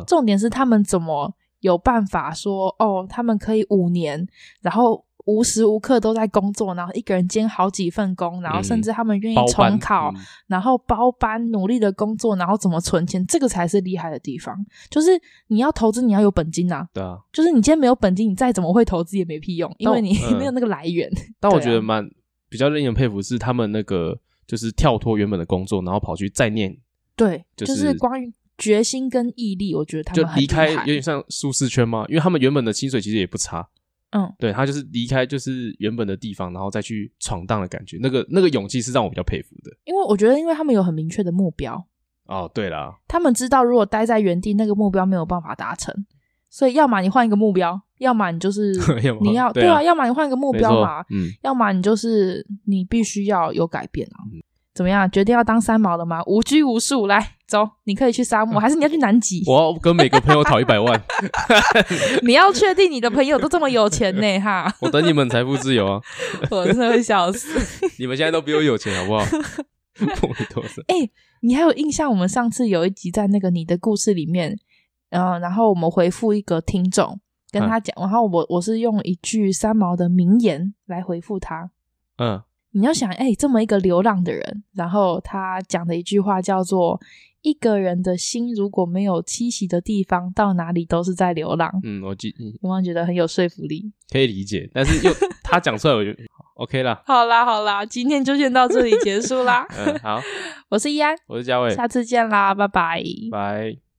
重点是他们怎么有办法说哦，他们可以五年，然后。无时无刻都在工作，然后一个人兼好几份工，然后甚至他们愿意重考，嗯、然后包班努力的工作，然后怎么存钱，这个才是厉害的地方。就是你要投资，你要有本金啊。对啊，就是你今天没有本金，你再怎么会投资也没屁用，因为你、嗯、没有那个来源。但我觉得蛮、啊、比较令人佩服是他们那个，就是跳脱原本的工作，然后跑去再念。对，就是、就是关于决心跟毅力，我觉得他们很厉害。就离开有点像舒适圈吗，因为他们原本的薪水其实也不差。嗯，对，他就是离开就是原本的地方，然后再去闯荡的感觉，那个那个勇气是让我比较佩服的。因为我觉得，因为他们有很明确的目标。哦，对啦，他们知道如果待在原地，那个目标没有办法达成，所以要么你换一个目标，要么你就是 你要对啊，要么你换一个目标嘛，嗯，要么你就是你必须要有改变啊。嗯怎么样？决定要当三毛了吗？无拘无束，来走，你可以去沙漠，还是你要去南极？我要跟每个朋友讨一百万。你要确定你的朋友都这么有钱呢？哈！我等你们财富自由啊！我真的会笑死。你们现在都比我有钱，好不好？阿弥陀佛。哎、欸，你还有印象？我们上次有一集在那个你的故事里面，嗯、呃，然后我们回复一个听众，跟他讲，然后我我是用一句三毛的名言来回复他。嗯，你要想，哎、欸，这么一个流浪的人，然后他讲的一句话叫做。一个人的心如果没有栖息的地方，到哪里都是在流浪。嗯，我记，有没有觉得很有说服力？可以理解，但是又 他讲出来，我就 OK 啦。好啦，好啦，今天就先到这里结束啦。嗯，好，我是依安，我是嘉伟，下次见啦，拜拜，拜。